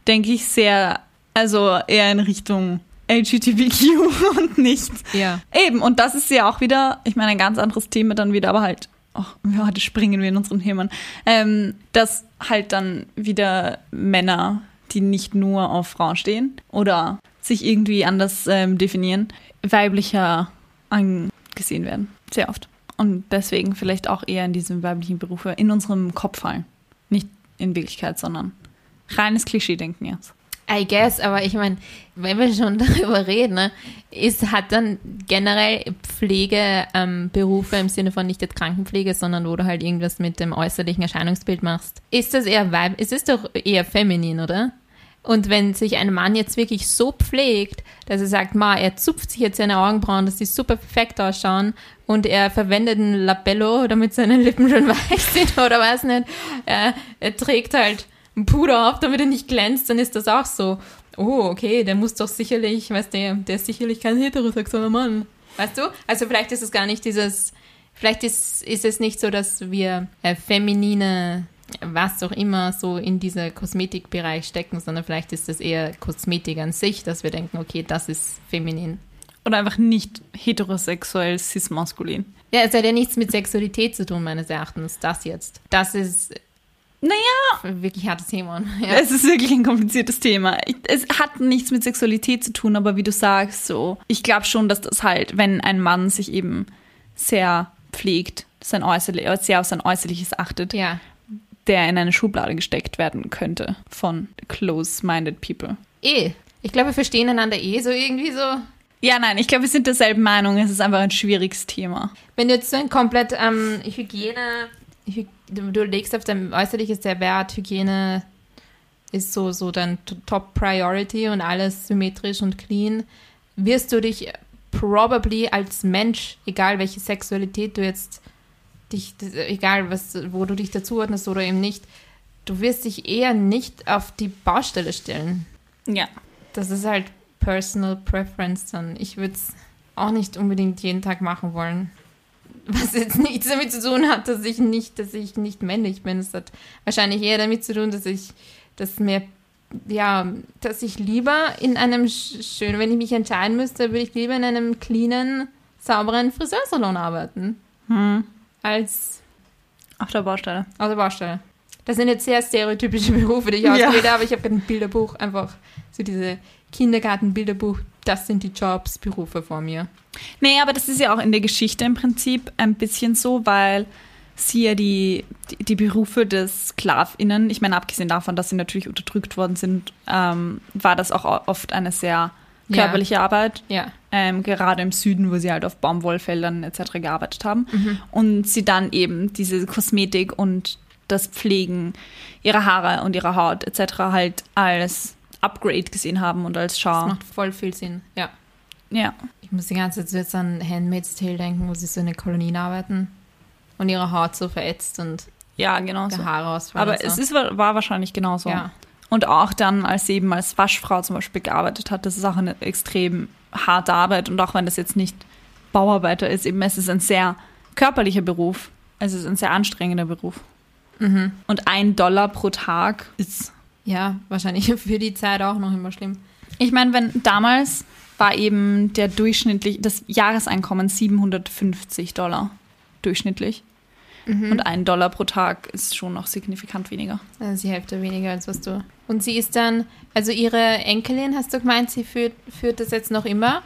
denke ich sehr, also eher in Richtung LGBTQ und nicht. Ja. Eben, und das ist ja auch wieder, ich meine, ein ganz anderes Thema dann wieder, aber halt, oh, heute springen wir in unseren Themen, ähm, dass halt dann wieder Männer, die nicht nur auf Frauen stehen oder sich irgendwie anders ähm, definieren, weiblicher angesehen werden. Sehr oft. Und deswegen vielleicht auch eher in diese weiblichen Berufe in unserem Kopf fallen. Nicht in Wirklichkeit, sondern reines Klischee-Denken jetzt. I guess, aber ich meine, wenn wir schon darüber reden, ne, ist, hat dann generell Pflegeberufe ähm, im Sinne von nicht jetzt Krankenpflege, sondern wo du halt irgendwas mit dem äußerlichen Erscheinungsbild machst. Ist das eher weib, ist es doch eher feminin, oder? Und wenn sich ein Mann jetzt wirklich so pflegt, dass er sagt, ma, er zupft sich jetzt seine Augenbrauen, dass die super perfekt ausschauen und er verwendet ein Labello, damit seine Lippen schon weich sind oder weiß nicht, er, er trägt halt ein Puder auf, damit er nicht glänzt, dann ist das auch so. Oh, okay, der muss doch sicherlich, weißt du, der ist sicherlich kein heterosexueller Mann. Weißt du? Also vielleicht ist es gar nicht dieses, vielleicht ist, ist es nicht so, dass wir äh, feminine, was auch immer, so in dieser Kosmetikbereich stecken, sondern vielleicht ist es eher Kosmetik an sich, dass wir denken, okay, das ist feminin. Oder einfach nicht heterosexuell cis-maskulin. Ja, es hat ja nichts mit Sexualität zu tun, meines Erachtens, das jetzt. Das ist Naja, wirklich hartes Thema. Ja. Es ist wirklich ein kompliziertes Thema. Ich- Es hat nichts mit Sexualität zu tun, aber wie du sagst, so, ich glaube schon, dass das halt, wenn ein Mann sich eben sehr pflegt, sein Äußerlich, sehr auf sein Äußerliches achtet, ja. Der in eine Schublade gesteckt werden könnte von close-minded people. Eh. Ich glaube, wir verstehen einander eh so irgendwie so. Ja, nein, ich glaube, wir sind derselben Meinung. Es ist einfach ein schwieriges Thema. Wenn du jetzt so ein komplett ähm, Hygiene, Hy du, du legst auf dein äußerliches der Wert, Hygiene ist so, so dein Top Priority und alles symmetrisch und clean, wirst du dich probably als Mensch, egal welche Sexualität du jetzt dich, egal was, wo du dich dazuordnest oder eben nicht, du wirst dich eher nicht auf die Baustelle stellen. Ja. Das ist halt Personal Preference dann. Ich würde es auch nicht unbedingt jeden Tag machen wollen. Was jetzt nichts damit zu tun hat, dass ich nicht, dass ich nicht männlich bin. Es hat wahrscheinlich eher damit zu tun, dass ich, dass mir, ja, dass ich lieber in einem sch- schön, wenn ich mich entscheiden müsste, würde ich lieber in einem cleanen, sauberen Friseursalon arbeiten. Als Auf der Baustelle. auf der Baustelle. Das sind jetzt sehr stereotypische Berufe, die ich Ja. ausgewählt habe. Ich habe gerade ein Bilderbuch, einfach so diese Kindergarten-Bilderbuch. Das sind die Jobs, Berufe vor mir. Nee, aber das ist ja auch in der Geschichte im Prinzip ein bisschen so, weil sie ja die, die, die Berufe des SklavInnen, ich meine, abgesehen davon, dass sie natürlich unterdrückt worden sind, ähm, war das auch oft eine sehr Ja. körperliche Arbeit. Ja. Ähm, gerade im Süden, wo sie halt auf Baumwollfeldern etc. gearbeitet haben. Und sie dann eben diese Kosmetik und das Pflegen ihrer Haare und ihrer Haut etc. halt als Upgrade gesehen haben und als Das Schau. macht voll viel Sinn. Ja. Ja. Ich muss die ganze Zeit so jetzt an Handmaid's Tale denken, wo sie so in den Kolonien arbeiten und ihre Haut so verätzt und Ja, genau so. Haare ausfallen. Aber und es so. ist, war wahrscheinlich genauso. Ja. Und auch dann, als sie eben als Waschfrau zum Beispiel gearbeitet hat, das ist auch eine extrem harte Arbeit. Und auch wenn das jetzt nicht Bauarbeiter ist, eben es ist ein sehr körperlicher Beruf. Es ist ein sehr anstrengender Beruf. Mhm. Und ein Dollar pro Tag ist. ja, wahrscheinlich für die Zeit auch noch immer schlimm. Ich meine, wenn damals war eben der durchschnittlich, das Jahreseinkommen 750 Dollar durchschnittlich. Und ein Dollar pro Tag ist schon noch signifikant weniger. Also die Hälfte weniger als was du. Und sie ist dann, also ihre Enkelin, hast du gemeint, sie führt, führt das jetzt noch immer?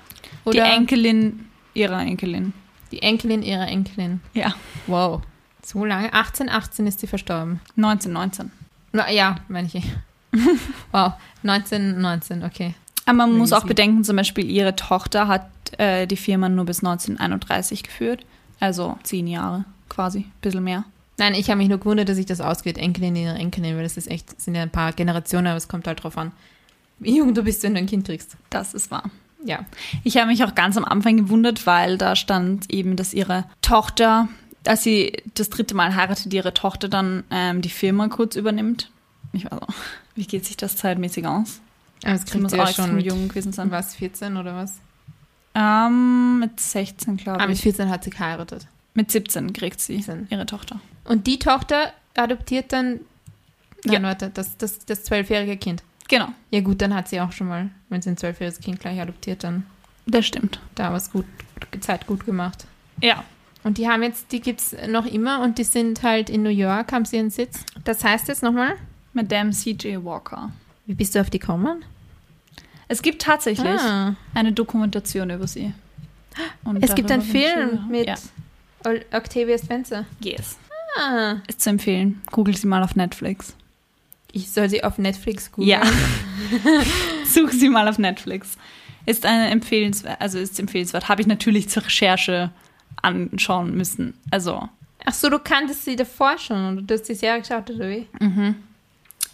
Die Oder Enkelin ihrer Enkelin. die Enkelin ihrer Enkelin. Ja. Wow. So lange? 1818 ist sie verstorben. 1919. Na ja, meine ich. wow, 1919, okay. Aber man muss auch bedenken, zum Beispiel ihre Tochter hat äh, die Firma nur bis 1931 geführt. Also zehn Jahre quasi, ein bisschen mehr. Nein, ich habe mich nur gewundert, dass sich das ausgeht, Enkelin ihre Enkelin, weil das ist echt, sind ja ein paar Generationen, aber es kommt halt drauf an, wie jung du bist, wenn du ein Kind kriegst. Das ist wahr. Ja. Ich habe mich auch ganz am Anfang gewundert, weil da stand eben, dass ihre Tochter, als sie das dritte Mal heiratet, ihre Tochter dann ähm, die Firma kurz übernimmt. Ich weiß auch, wie geht sich das zeitmäßig aus? Aber es kriegt muss ja auch schon mit, jung gewesen sein. was, 14 oder was? Ähm, mit 16, glaube Ah, mit ich. 14 hat sie geheiratet. Mit 17 kriegt sie 17. ihre Tochter. Und die Tochter adoptiert dann, nein, Ja. warte, das, das, das zwölfjährige Kind. Genau, Ja gut, dann hat sie auch schon mal, wenn sie ein zwölfjähriges Kind gleich adoptiert, dann das stimmt. da was gut, Zeit gut gemacht. Ja, Und die haben jetzt, die gibt es noch immer und die sind halt in New York, haben sie ihren Sitz. Das heißt jetzt nochmal, Madame C.J. Walker. wie bist du auf die gekommen? Es gibt tatsächlich Ah. eine Dokumentation über sie. Und Es gibt einen Film mit Ja. Octavia Spencer. Yes. Ah. Ist zu empfehlen. Google sie mal auf Netflix. Ich soll sie auf Netflix googeln. Ja. Such sie mal auf Netflix. Ist eine empfehlenswert, also ist empfehlenswert. Habe ich natürlich zur Recherche anschauen müssen. Also Ach so, du kanntest sie davor schon und du hast die Serie geschaut, oder wie?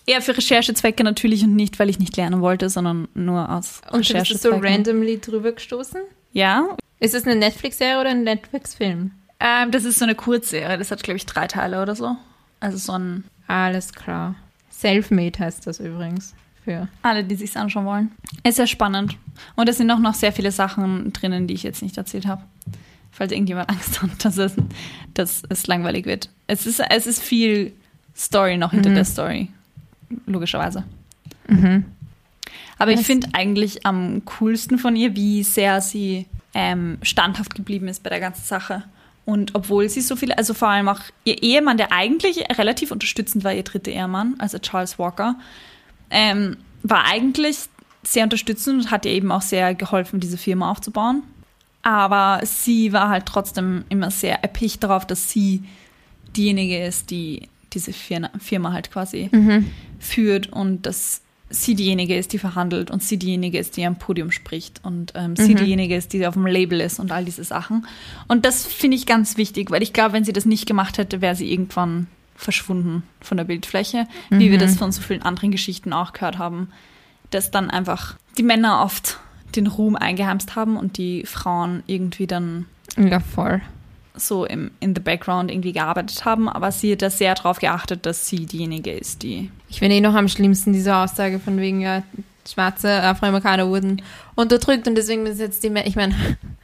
eher für Recherchezwecke natürlich und nicht, weil ich nicht lernen wollte, sondern nur aus Und du bist so Recherchezwecken. randomly drüber gestoßen? Ja. Ist es eine Netflix-Serie oder ein Netflix-Film? Ähm, das ist so eine Kurzserie. Das hat, glaube ich, drei Teile oder so. Also so ein Alles klar. Selfmade heißt das übrigens. Für. Alle, die sich's anschauen wollen. Ist sehr spannend. Und es sind auch noch sehr viele Sachen drinnen, die ich jetzt nicht erzählt habe. Falls irgendjemand Angst hat, dass es, dass es langweilig wird. Es ist, es ist viel Story noch hinter Mhm. der Story. Logischerweise. Mhm. Aber ich finde eigentlich am coolsten von ihr, wie sehr sie ähm, standhaft geblieben ist bei der ganzen Sache. Und obwohl sie so viele, also vor allem auch ihr Ehemann, der eigentlich relativ unterstützend war, ihr dritter Ehemann, also Charles Walker, ähm, war eigentlich sehr unterstützend und hat ihr eben auch sehr geholfen, diese Firma aufzubauen. Aber sie war halt trotzdem immer sehr erpicht darauf, dass sie diejenige ist, die diese Firma, Firma halt quasi Mhm. führt und dass sie diejenige ist, die verhandelt und sie diejenige ist, die am Podium spricht und ähm, sie Mhm. diejenige ist, die auf dem Label ist und all diese Sachen. Und das finde ich ganz wichtig, weil ich glaube, wenn sie das nicht gemacht hätte, wäre sie irgendwann verschwunden von der Bildfläche, wie wir Mhm. das von so vielen anderen Geschichten auch gehört haben, dass dann einfach die Männer oft den Ruhm eingeheimst haben und die Frauen irgendwie dann Ja, voll. So im, in the background irgendwie gearbeitet haben, aber sie hat da sehr darauf geachtet, dass sie diejenige ist, die Ich finde eh noch am schlimmsten diese Aussage von wegen, ja, schwarze Afroamerikaner wurden unterdrückt und deswegen ist jetzt die, Me- ich meine,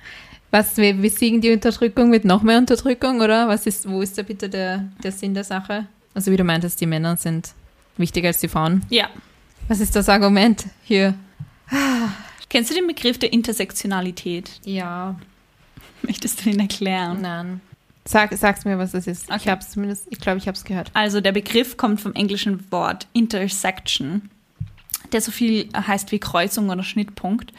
was, wir besiegen die Unterdrückung mit noch mehr Unterdrückung, oder? Was ist, wo ist da bitte der, der Sinn der Sache? Also wie du meintest, die Männer sind wichtiger als die Frauen. ja, Was ist das Argument hier? Kennst du den Begriff der Intersektionalität? Ja, Möchtest du ihn erklären? nein. Sag, sag's mir, was das ist. Ich Okay. hab's zumindest, ich glaube, ich hab's gehört. Also der Begriff kommt vom englischen Wort Intersection, der so viel heißt wie Kreuzung oder Schnittpunkt.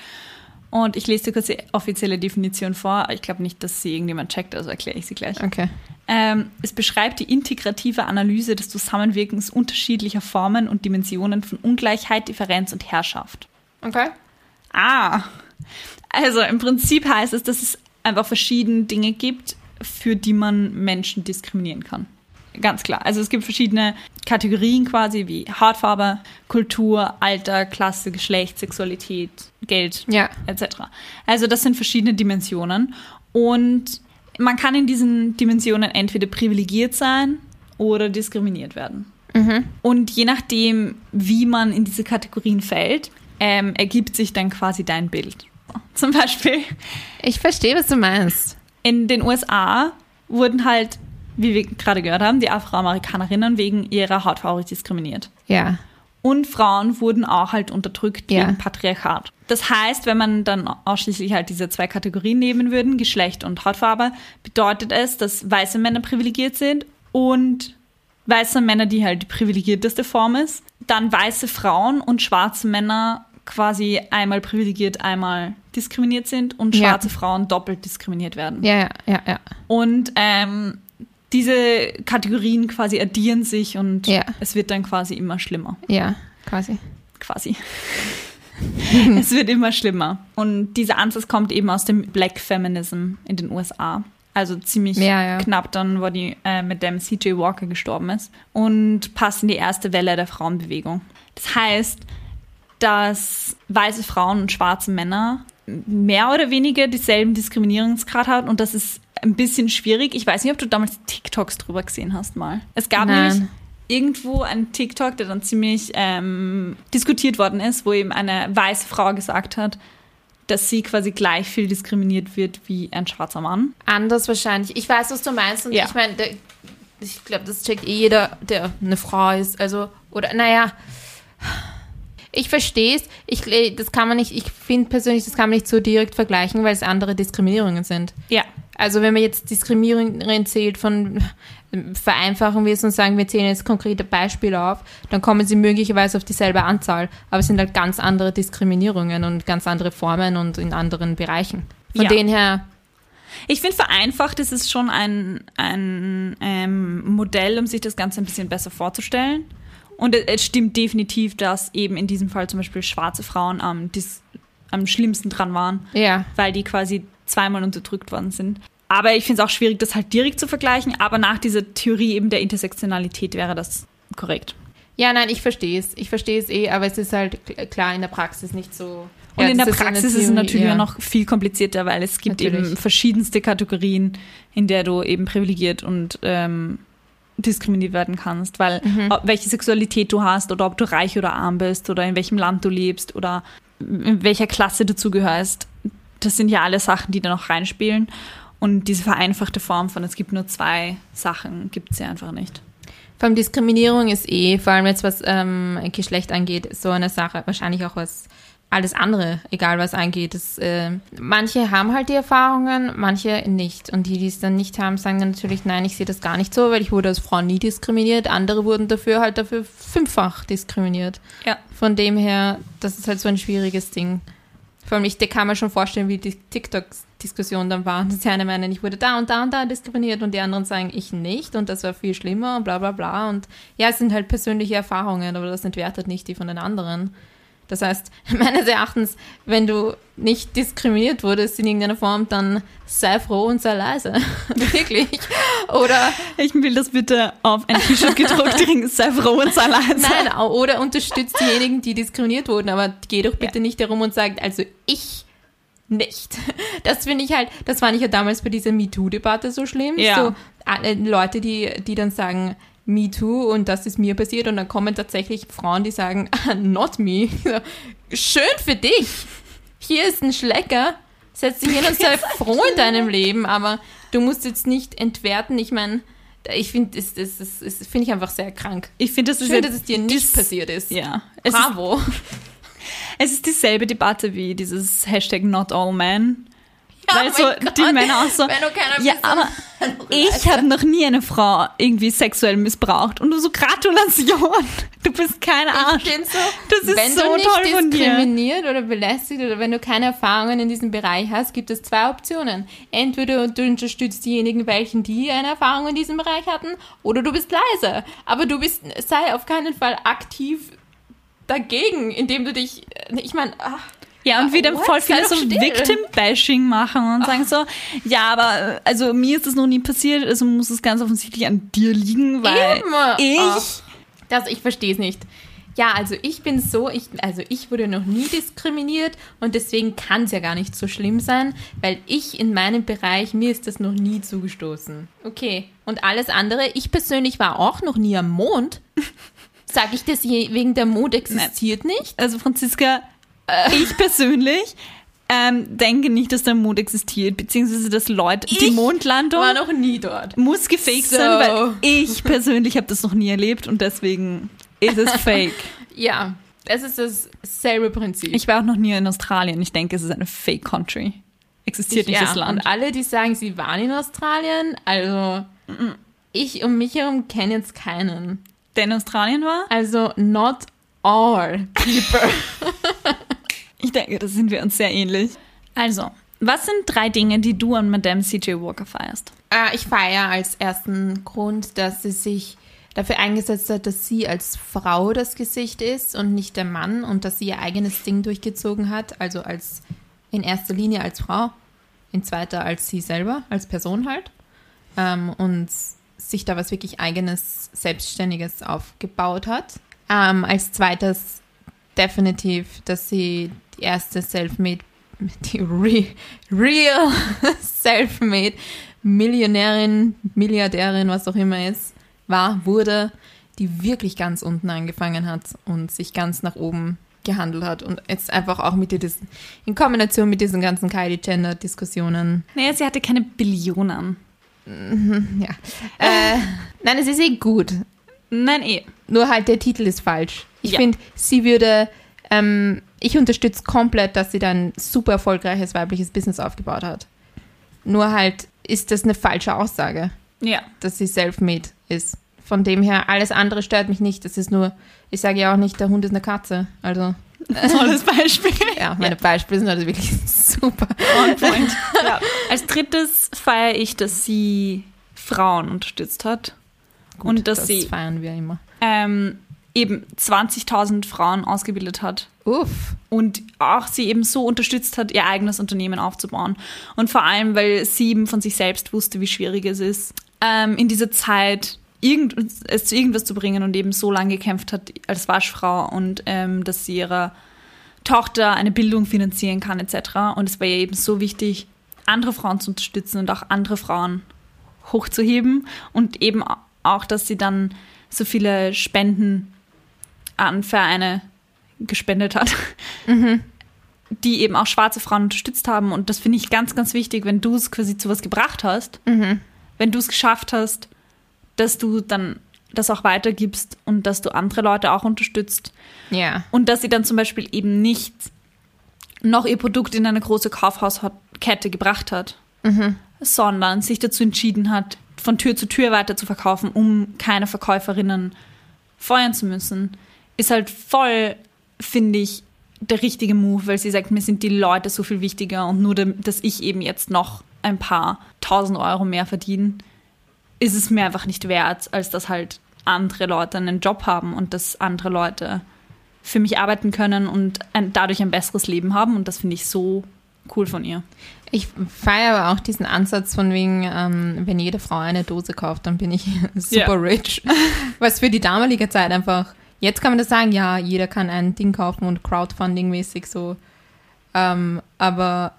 Und ich lese dir kurz die offizielle Definition vor. Ich glaube nicht, dass sie irgendjemand checkt, also erkläre ich sie gleich. Okay. Ähm, es beschreibt die integrative Analyse des Zusammenwirkens unterschiedlicher Formen und Dimensionen von Ungleichheit, Differenz und Herrschaft. Okay. Ah, also im Prinzip heißt es, dass es einfach verschiedene Dinge gibt, für die man Menschen diskriminieren kann. Ganz klar. Also es gibt verschiedene Kategorien quasi wie Hautfarbe, Kultur, Alter, Klasse, Geschlecht, Sexualität, Geld Ja. etc. Also das sind verschiedene Dimensionen und man kann in diesen Dimensionen entweder privilegiert sein oder diskriminiert werden. Mhm. Und je nachdem, wie man in diese Kategorien fällt, ähm, ergibt sich dann quasi dein Bild. Zum Beispiel Ich verstehe, was du meinst. in den USA wurden halt, wie wir gerade gehört haben, die Afroamerikanerinnen wegen ihrer Hautfarbe diskriminiert. Ja. Und Frauen wurden auch halt unterdrückt Ja. wegen Patriarchat. Das heißt, wenn man dann ausschließlich halt diese zwei Kategorien nehmen würden, Geschlecht und Hautfarbe, bedeutet es, dass weiße Männer privilegiert sind und weiße Männer, die halt die privilegierteste Form ist, dann weiße Frauen und schwarze Männer quasi einmal privilegiert, einmal diskriminiert sind und Ja. schwarze Frauen doppelt diskriminiert werden. Ja, ja, ja, ja. Und ähm, diese Kategorien quasi addieren sich und Ja. es wird dann quasi immer schlimmer. Ja. Quasi. quasi. es wird immer schlimmer. Und dieser Ansatz kommt eben aus dem Black Feminism in den USA. Also ziemlich Ja, ja. knapp dann, wo die äh, mit dem CJ Walker gestorben ist. Und passt in die erste Welle der Frauenbewegung. Das heißt, dass weiße Frauen und schwarze Männer mehr oder weniger dieselben Diskriminierungsgrad haben und das ist ein bisschen schwierig. Ich weiß nicht, ob du damals TikToks drüber gesehen hast mal. Es gab Nein. nämlich irgendwo einen TikTok, der dann ziemlich ähm, diskutiert worden ist, wo eben eine weiße Frau gesagt hat, dass sie quasi gleich viel diskriminiert wird wie ein schwarzer Mann. Anders wahrscheinlich. Ich weiß, was du meinst. Und Ja. ich meine, ich glaube, das checkt eh jeder, der eine Frau ist. Also, oder, naja. Ich verstehe es. Ich, gl- das kann man nicht, ich finde persönlich, das kann man nicht so direkt vergleichen, weil es andere Diskriminierungen sind. Ja. Also wenn man jetzt Diskriminierungen zählt von vereinfachen wir es und sagen, wir zählen jetzt konkrete Beispiele auf, dann kommen sie möglicherweise auf dieselbe Anzahl. Aber es sind halt ganz andere Diskriminierungen und ganz andere Formen und in anderen Bereichen. Von Ja. denen her, Ich finde, vereinfacht ist es schon ein, ein ähm, Modell, um sich das Ganze ein bisschen besser vorzustellen. Und es, stimmt definitiv, dass eben in diesem Fall zum Beispiel schwarze Frauen am, am schlimmsten dran waren, ja, weil die quasi zweimal unterdrückt worden sind. Aber ich finde es auch schwierig, das halt direkt zu vergleichen. Aber nach dieser Theorie eben der Intersektionalität wäre das korrekt. Ja, nein, ich verstehe es. Ich verstehe es eh, aber es ist halt kl- klar in der Praxis nicht so. Und Ja, in der das eine Praxis ist es Theorie, natürlich ja. auch noch viel komplizierter, weil es gibt eben Natürlich. verschiedenste Kategorien, in der du eben privilegiert und ähm, diskriminiert werden kannst, weil Mhm. ob- welche Sexualität du hast oder ob du reich oder arm bist oder in welchem Land du lebst oder in welcher Klasse du zugehörst, das sind ja alle Sachen, die da noch reinspielen. Und diese vereinfachte Form von es gibt nur zwei Sachen, gibt es ja einfach nicht. Vor allem Diskriminierung ist eh, vor allem jetzt was ähm, Geschlecht angeht, so eine Sache. Wahrscheinlich auch was alles andere, egal was angeht. Das, äh, manche haben halt die Erfahrungen, manche nicht. Und die, die es dann nicht haben, sagen dann natürlich, nein, ich sehe das gar nicht so, weil ich wurde als Frau nie diskriminiert. Andere wurden dafür halt dafür fünffach diskriminiert. Ja. Von dem her, das ist halt so ein schwieriges Ding. Vor allem, ich kann mir schon vorstellen, wie die TikTok-Diskussion dann war. Dass die eine meinen, ich wurde da und da und da diskriminiert und die anderen sagen, ich nicht und das war viel schlimmer und bla bla bla. Und ja, es sind halt persönliche Erfahrungen, aber das entwertet nicht die von den anderen. Das heißt, meines Erachtens, wenn du nicht diskriminiert wurdest in irgendeiner Form, dann sei froh und sei leise. Wirklich. Oder Ich will das bitte auf ein T-Shirt gedruckt kriegen, sei froh und sei leise. Nein, oder unterstützt diejenigen, die diskriminiert wurden, aber geh doch bitte nicht herum und sagt, also ich nicht. Das finde ich halt, das fand ich ja damals bei dieser MeToo-Debatte so schlimm. Ja. So alle Leute, die, die dann sagen, MeToo und das ist mir passiert und dann kommen tatsächlich Frauen, die sagen, "Ah, not me. Schön für dich. Hier ist ein Schlecker. Setz dich hin und sei froh in deinem Leben, aber du musst jetzt nicht entwerten. Ich meine, ich finde, das, das, das, das finde ich einfach sehr krank. Ich finde, das ist Schön, dass es dir nicht passiert ist. Ja. Es ist, Bravo. es ist dieselbe Debatte wie dieses Hashtag Not All Men. Weil oh so Gott. die Männer auch so, ja, aber ich habe noch nie eine Frau irgendwie sexuell missbraucht. Und du so, Gratulation, du bist kein Arsch. Ich bin so, Das ist wenn so du nicht toll von dir. diskriminiert oder belästigt oder wenn du keine Erfahrungen in diesem Bereich hast, gibt es zwei Optionen. Entweder du unterstützt diejenigen, welchen die eine Erfahrung in diesem Bereich hatten, oder du bist leise. Aber du bist, sei auf keinen Fall aktiv dagegen, indem du dich, ich meine, ach, Ja, und wieder What? voll doch so. Victim-Bashing machen und sagen so, ja, aber also mir ist das noch nie passiert, also muss es ganz offensichtlich an dir liegen, weil Eben. ich... Das, ich verstehe es nicht. Ja, also ich bin so, ich, also ich wurde noch nie diskriminiert und deswegen kann es ja gar nicht so schlimm sein, weil ich in meinem Bereich, mir ist das noch nie zugestoßen. Okay. Und alles andere, ich persönlich war auch noch nie am Mond. Sag ich das je, wegen der Mond existiert nicht? Also Franziska, ich persönlich ähm, denke nicht, dass der Mond existiert, beziehungsweise dass Leute, die Ich Mondlandung War noch nie dort. muss gefaked So. sein, weil ich persönlich habe das noch nie erlebt und deswegen ist es fake. Ja, es ist dasselbe Prinzip. Ich war auch noch nie in Australien. Ich denke, es ist eine fake country. Existiert nicht ja, das Land. Und alle, die sagen, sie waren in Australien, also ich um mich herum kenne jetzt keinen. Der in Australien war? Also not all people. Ich denke, da sind wir uns sehr ähnlich. Also, was sind drei Dinge, die du an Madame C.J. Walker feierst? äh, ich feiere als ersten Grund, dass sie sich dafür eingesetzt hat, dass sie als Frau das Gesicht ist und nicht der Mann und dass sie ihr eigenes Ding durchgezogen hat, also als in erster Linie als Frau, in zweiter als sie selber, als Person halt. Ähm, und sich da was wirklich eigenes, selbstständiges aufgebaut hat. Ähm, als zweites definitiv, dass sie die erste Selfmade, die re, real Selfmade Millionärin, Milliardärin, was auch immer ist, war, wurde, die wirklich ganz unten angefangen hat und sich ganz nach oben gehandelt hat und jetzt einfach auch mit diesen, in Kombination mit diesen ganzen Kylie Jenner Diskussionen. Naja, sie hatte keine Billionen. Ja. Äh, nein, es ist eh gut. Nein, eh. Nur halt der Titel ist falsch. Ich Ja. finde, sie würde, ähm, ich unterstütze komplett, dass sie dann ein super erfolgreiches weibliches Business aufgebaut hat. Nur halt ist das eine falsche Aussage, Ja. dass sie self-made ist. Von dem her, alles andere stört mich nicht. Das ist nur, ich sage ja auch nicht, der Hund ist eine Katze. Also, Tolles Beispiel. ja, meine Beispiele sind halt wirklich super. On point. ja. Als drittes feiere ich, dass sie Frauen unterstützt hat. und dass das sie feiern wir immer. ähm, eben 20.000 Frauen ausgebildet hat. Uff. Und auch sie eben so unterstützt hat, ihr eigenes Unternehmen aufzubauen. Und vor allem, weil sie eben von sich selbst wusste, wie schwierig es ist, ähm, in dieser Zeit irgend, es zu irgendwas zu bringen und eben so lange gekämpft hat als Waschfrau und ähm, dass sie ihrer Tochter eine Bildung finanzieren kann etc. Und es war ihr eben so wichtig, andere Frauen zu unterstützen und auch andere Frauen hochzuheben und eben auch, dass sie dann so viele Spenden an Vereine gespendet hat, die eben auch schwarze Frauen unterstützt haben. Und das finde ich ganz, ganz wichtig, wenn du es quasi zu was gebracht hast, wenn du es geschafft hast, dass du dann das auch weitergibst und dass du andere Leute auch unterstützt. Ja. Und dass sie dann zum Beispiel eben nicht noch ihr Produkt in eine große Kaufhauskette gebracht hat, sondern sich dazu entschieden hat, von Tür zu Tür weiter zu verkaufen, um keine Verkäuferinnen feuern zu müssen, ist halt voll, finde ich, der richtige Move, weil sie sagt, mir sind die Leute so viel wichtiger und nur, dass ich eben jetzt noch ein paar tausend Euro mehr verdiene, ist es mir einfach nicht wert, als dass halt andere Leute einen Job haben und dass andere Leute für mich arbeiten können und ein, dadurch ein besseres Leben haben. Und das finde ich so cool von ihr. Ich feiere aber auch diesen Ansatz von wegen, ähm, wenn jede Frau eine Dose kauft, dann bin ich super Ja. rich. Was für die damalige Zeit einfach, jetzt kann man das sagen, ja, jeder kann ein Ding kaufen und Crowdfunding-mäßig so. Ähm, aber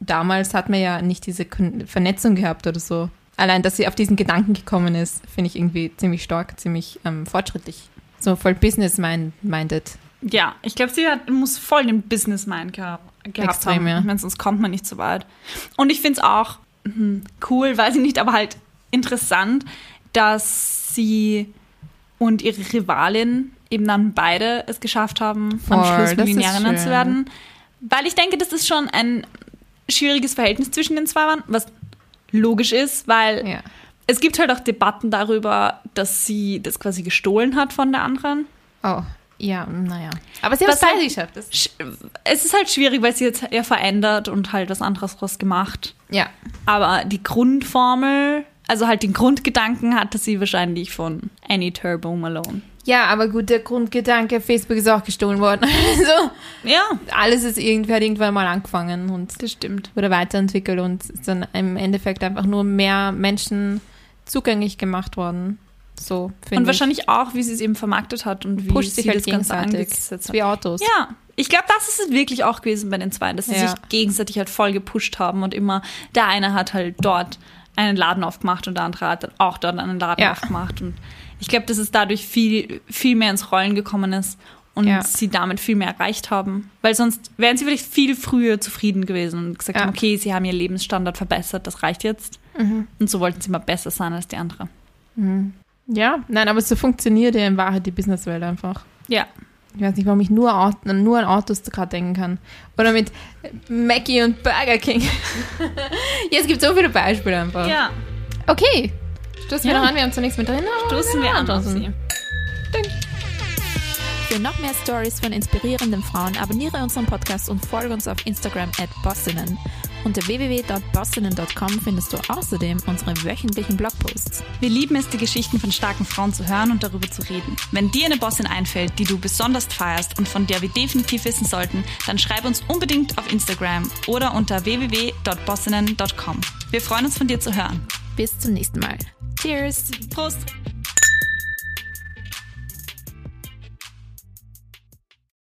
damals hat man ja nicht diese Vernetzung gehabt oder so. Allein, dass sie auf diesen Gedanken gekommen ist, finde ich irgendwie ziemlich stark, ziemlich ähm, fortschrittlich. So voll business-minded. Ja, ich glaube, sie hat, muss voll den Business-Mind gehabt, gehabt Extrem, haben. ja. Ich meine, sonst kommt man nicht so weit. Und ich finde es auch hm, cool, weiß ich nicht, aber halt interessant, dass sie und ihre Rivalin eben dann beide es geschafft haben, Voll, am Schluss ist Millionärinnen zu werden. Weil ich denke, das schon ein schwieriges Verhältnis zwischen den zwei waren, was logisch ist, weil Ja. es gibt halt auch Debatten darüber, dass sie das quasi gestohlen hat von der anderen. Oh, ja, naja. Aber sie hat es beide halt- geschafft. Es ist halt schwierig, weil sie jetzt ja verändert und halt was anderes draus gemacht. ja. Aber die Grundformel, also halt den Grundgedanken hatte sie wahrscheinlich von Annie Turbo Malone. Ja, aber gut, der Grundgedanke, Facebook ist auch gestohlen worden. Also, Ja, alles ist irgendwie, hat irgendwann mal angefangen und das stimmt. wurde weiterentwickelt und ist dann im Endeffekt einfach nur mehr Menschen zugänglich gemacht worden. So, finde Und ich. wahrscheinlich auch, wie sie es eben vermarktet hat und wie pusht sie sich halt das Ganze angesetzt hat. wie Autos. Ja, ich glaube, das ist es wirklich auch gewesen bei den zwei, dass sie Ja. sich gegenseitig halt voll gepusht haben und immer der eine hat halt dort einen Laden aufgemacht und der andere hat dann auch dort einen Laden Ja. aufgemacht. Und ich glaube, dass es dadurch viel, viel mehr ins Rollen gekommen ist und Ja. sie damit viel mehr erreicht haben. Weil sonst wären sie vielleicht viel früher zufrieden gewesen und gesagt Ja. haben, okay, sie haben ihr Lebensstandard verbessert, das reicht jetzt. Mhm. Und so wollten sie mal besser sein als die andere. Ja, nein, aber so funktioniert ja in Wahrheit die Businesswelt einfach. Ja. Ich weiß nicht, warum ich nur, Aut nur an Autos gerade denken kann. Oder mit Mackie und Burger King. ja, es gibt so viele Beispiele einfach. Ja, Okay. Stoßen wir Ja. noch an, wir haben nichts mit drin. stoßen wir an sie. Für noch mehr Stories von inspirierenden Frauen abonniere unseren Podcast und folge uns auf Instagram at Bossinnen. Unter www.bossinnen.com findest du außerdem unsere wöchentlichen Blogposts. Wir lieben es, die Geschichten von starken Frauen zu hören und darüber zu reden. Wenn dir eine Bossin einfällt, die du besonders feierst und von der wir definitiv wissen sollten, dann schreib uns unbedingt auf Instagram oder unter www.bossinnen.com. Wir freuen uns von dir zu hören. Bis zum nächsten Mal. Cheers! Prost!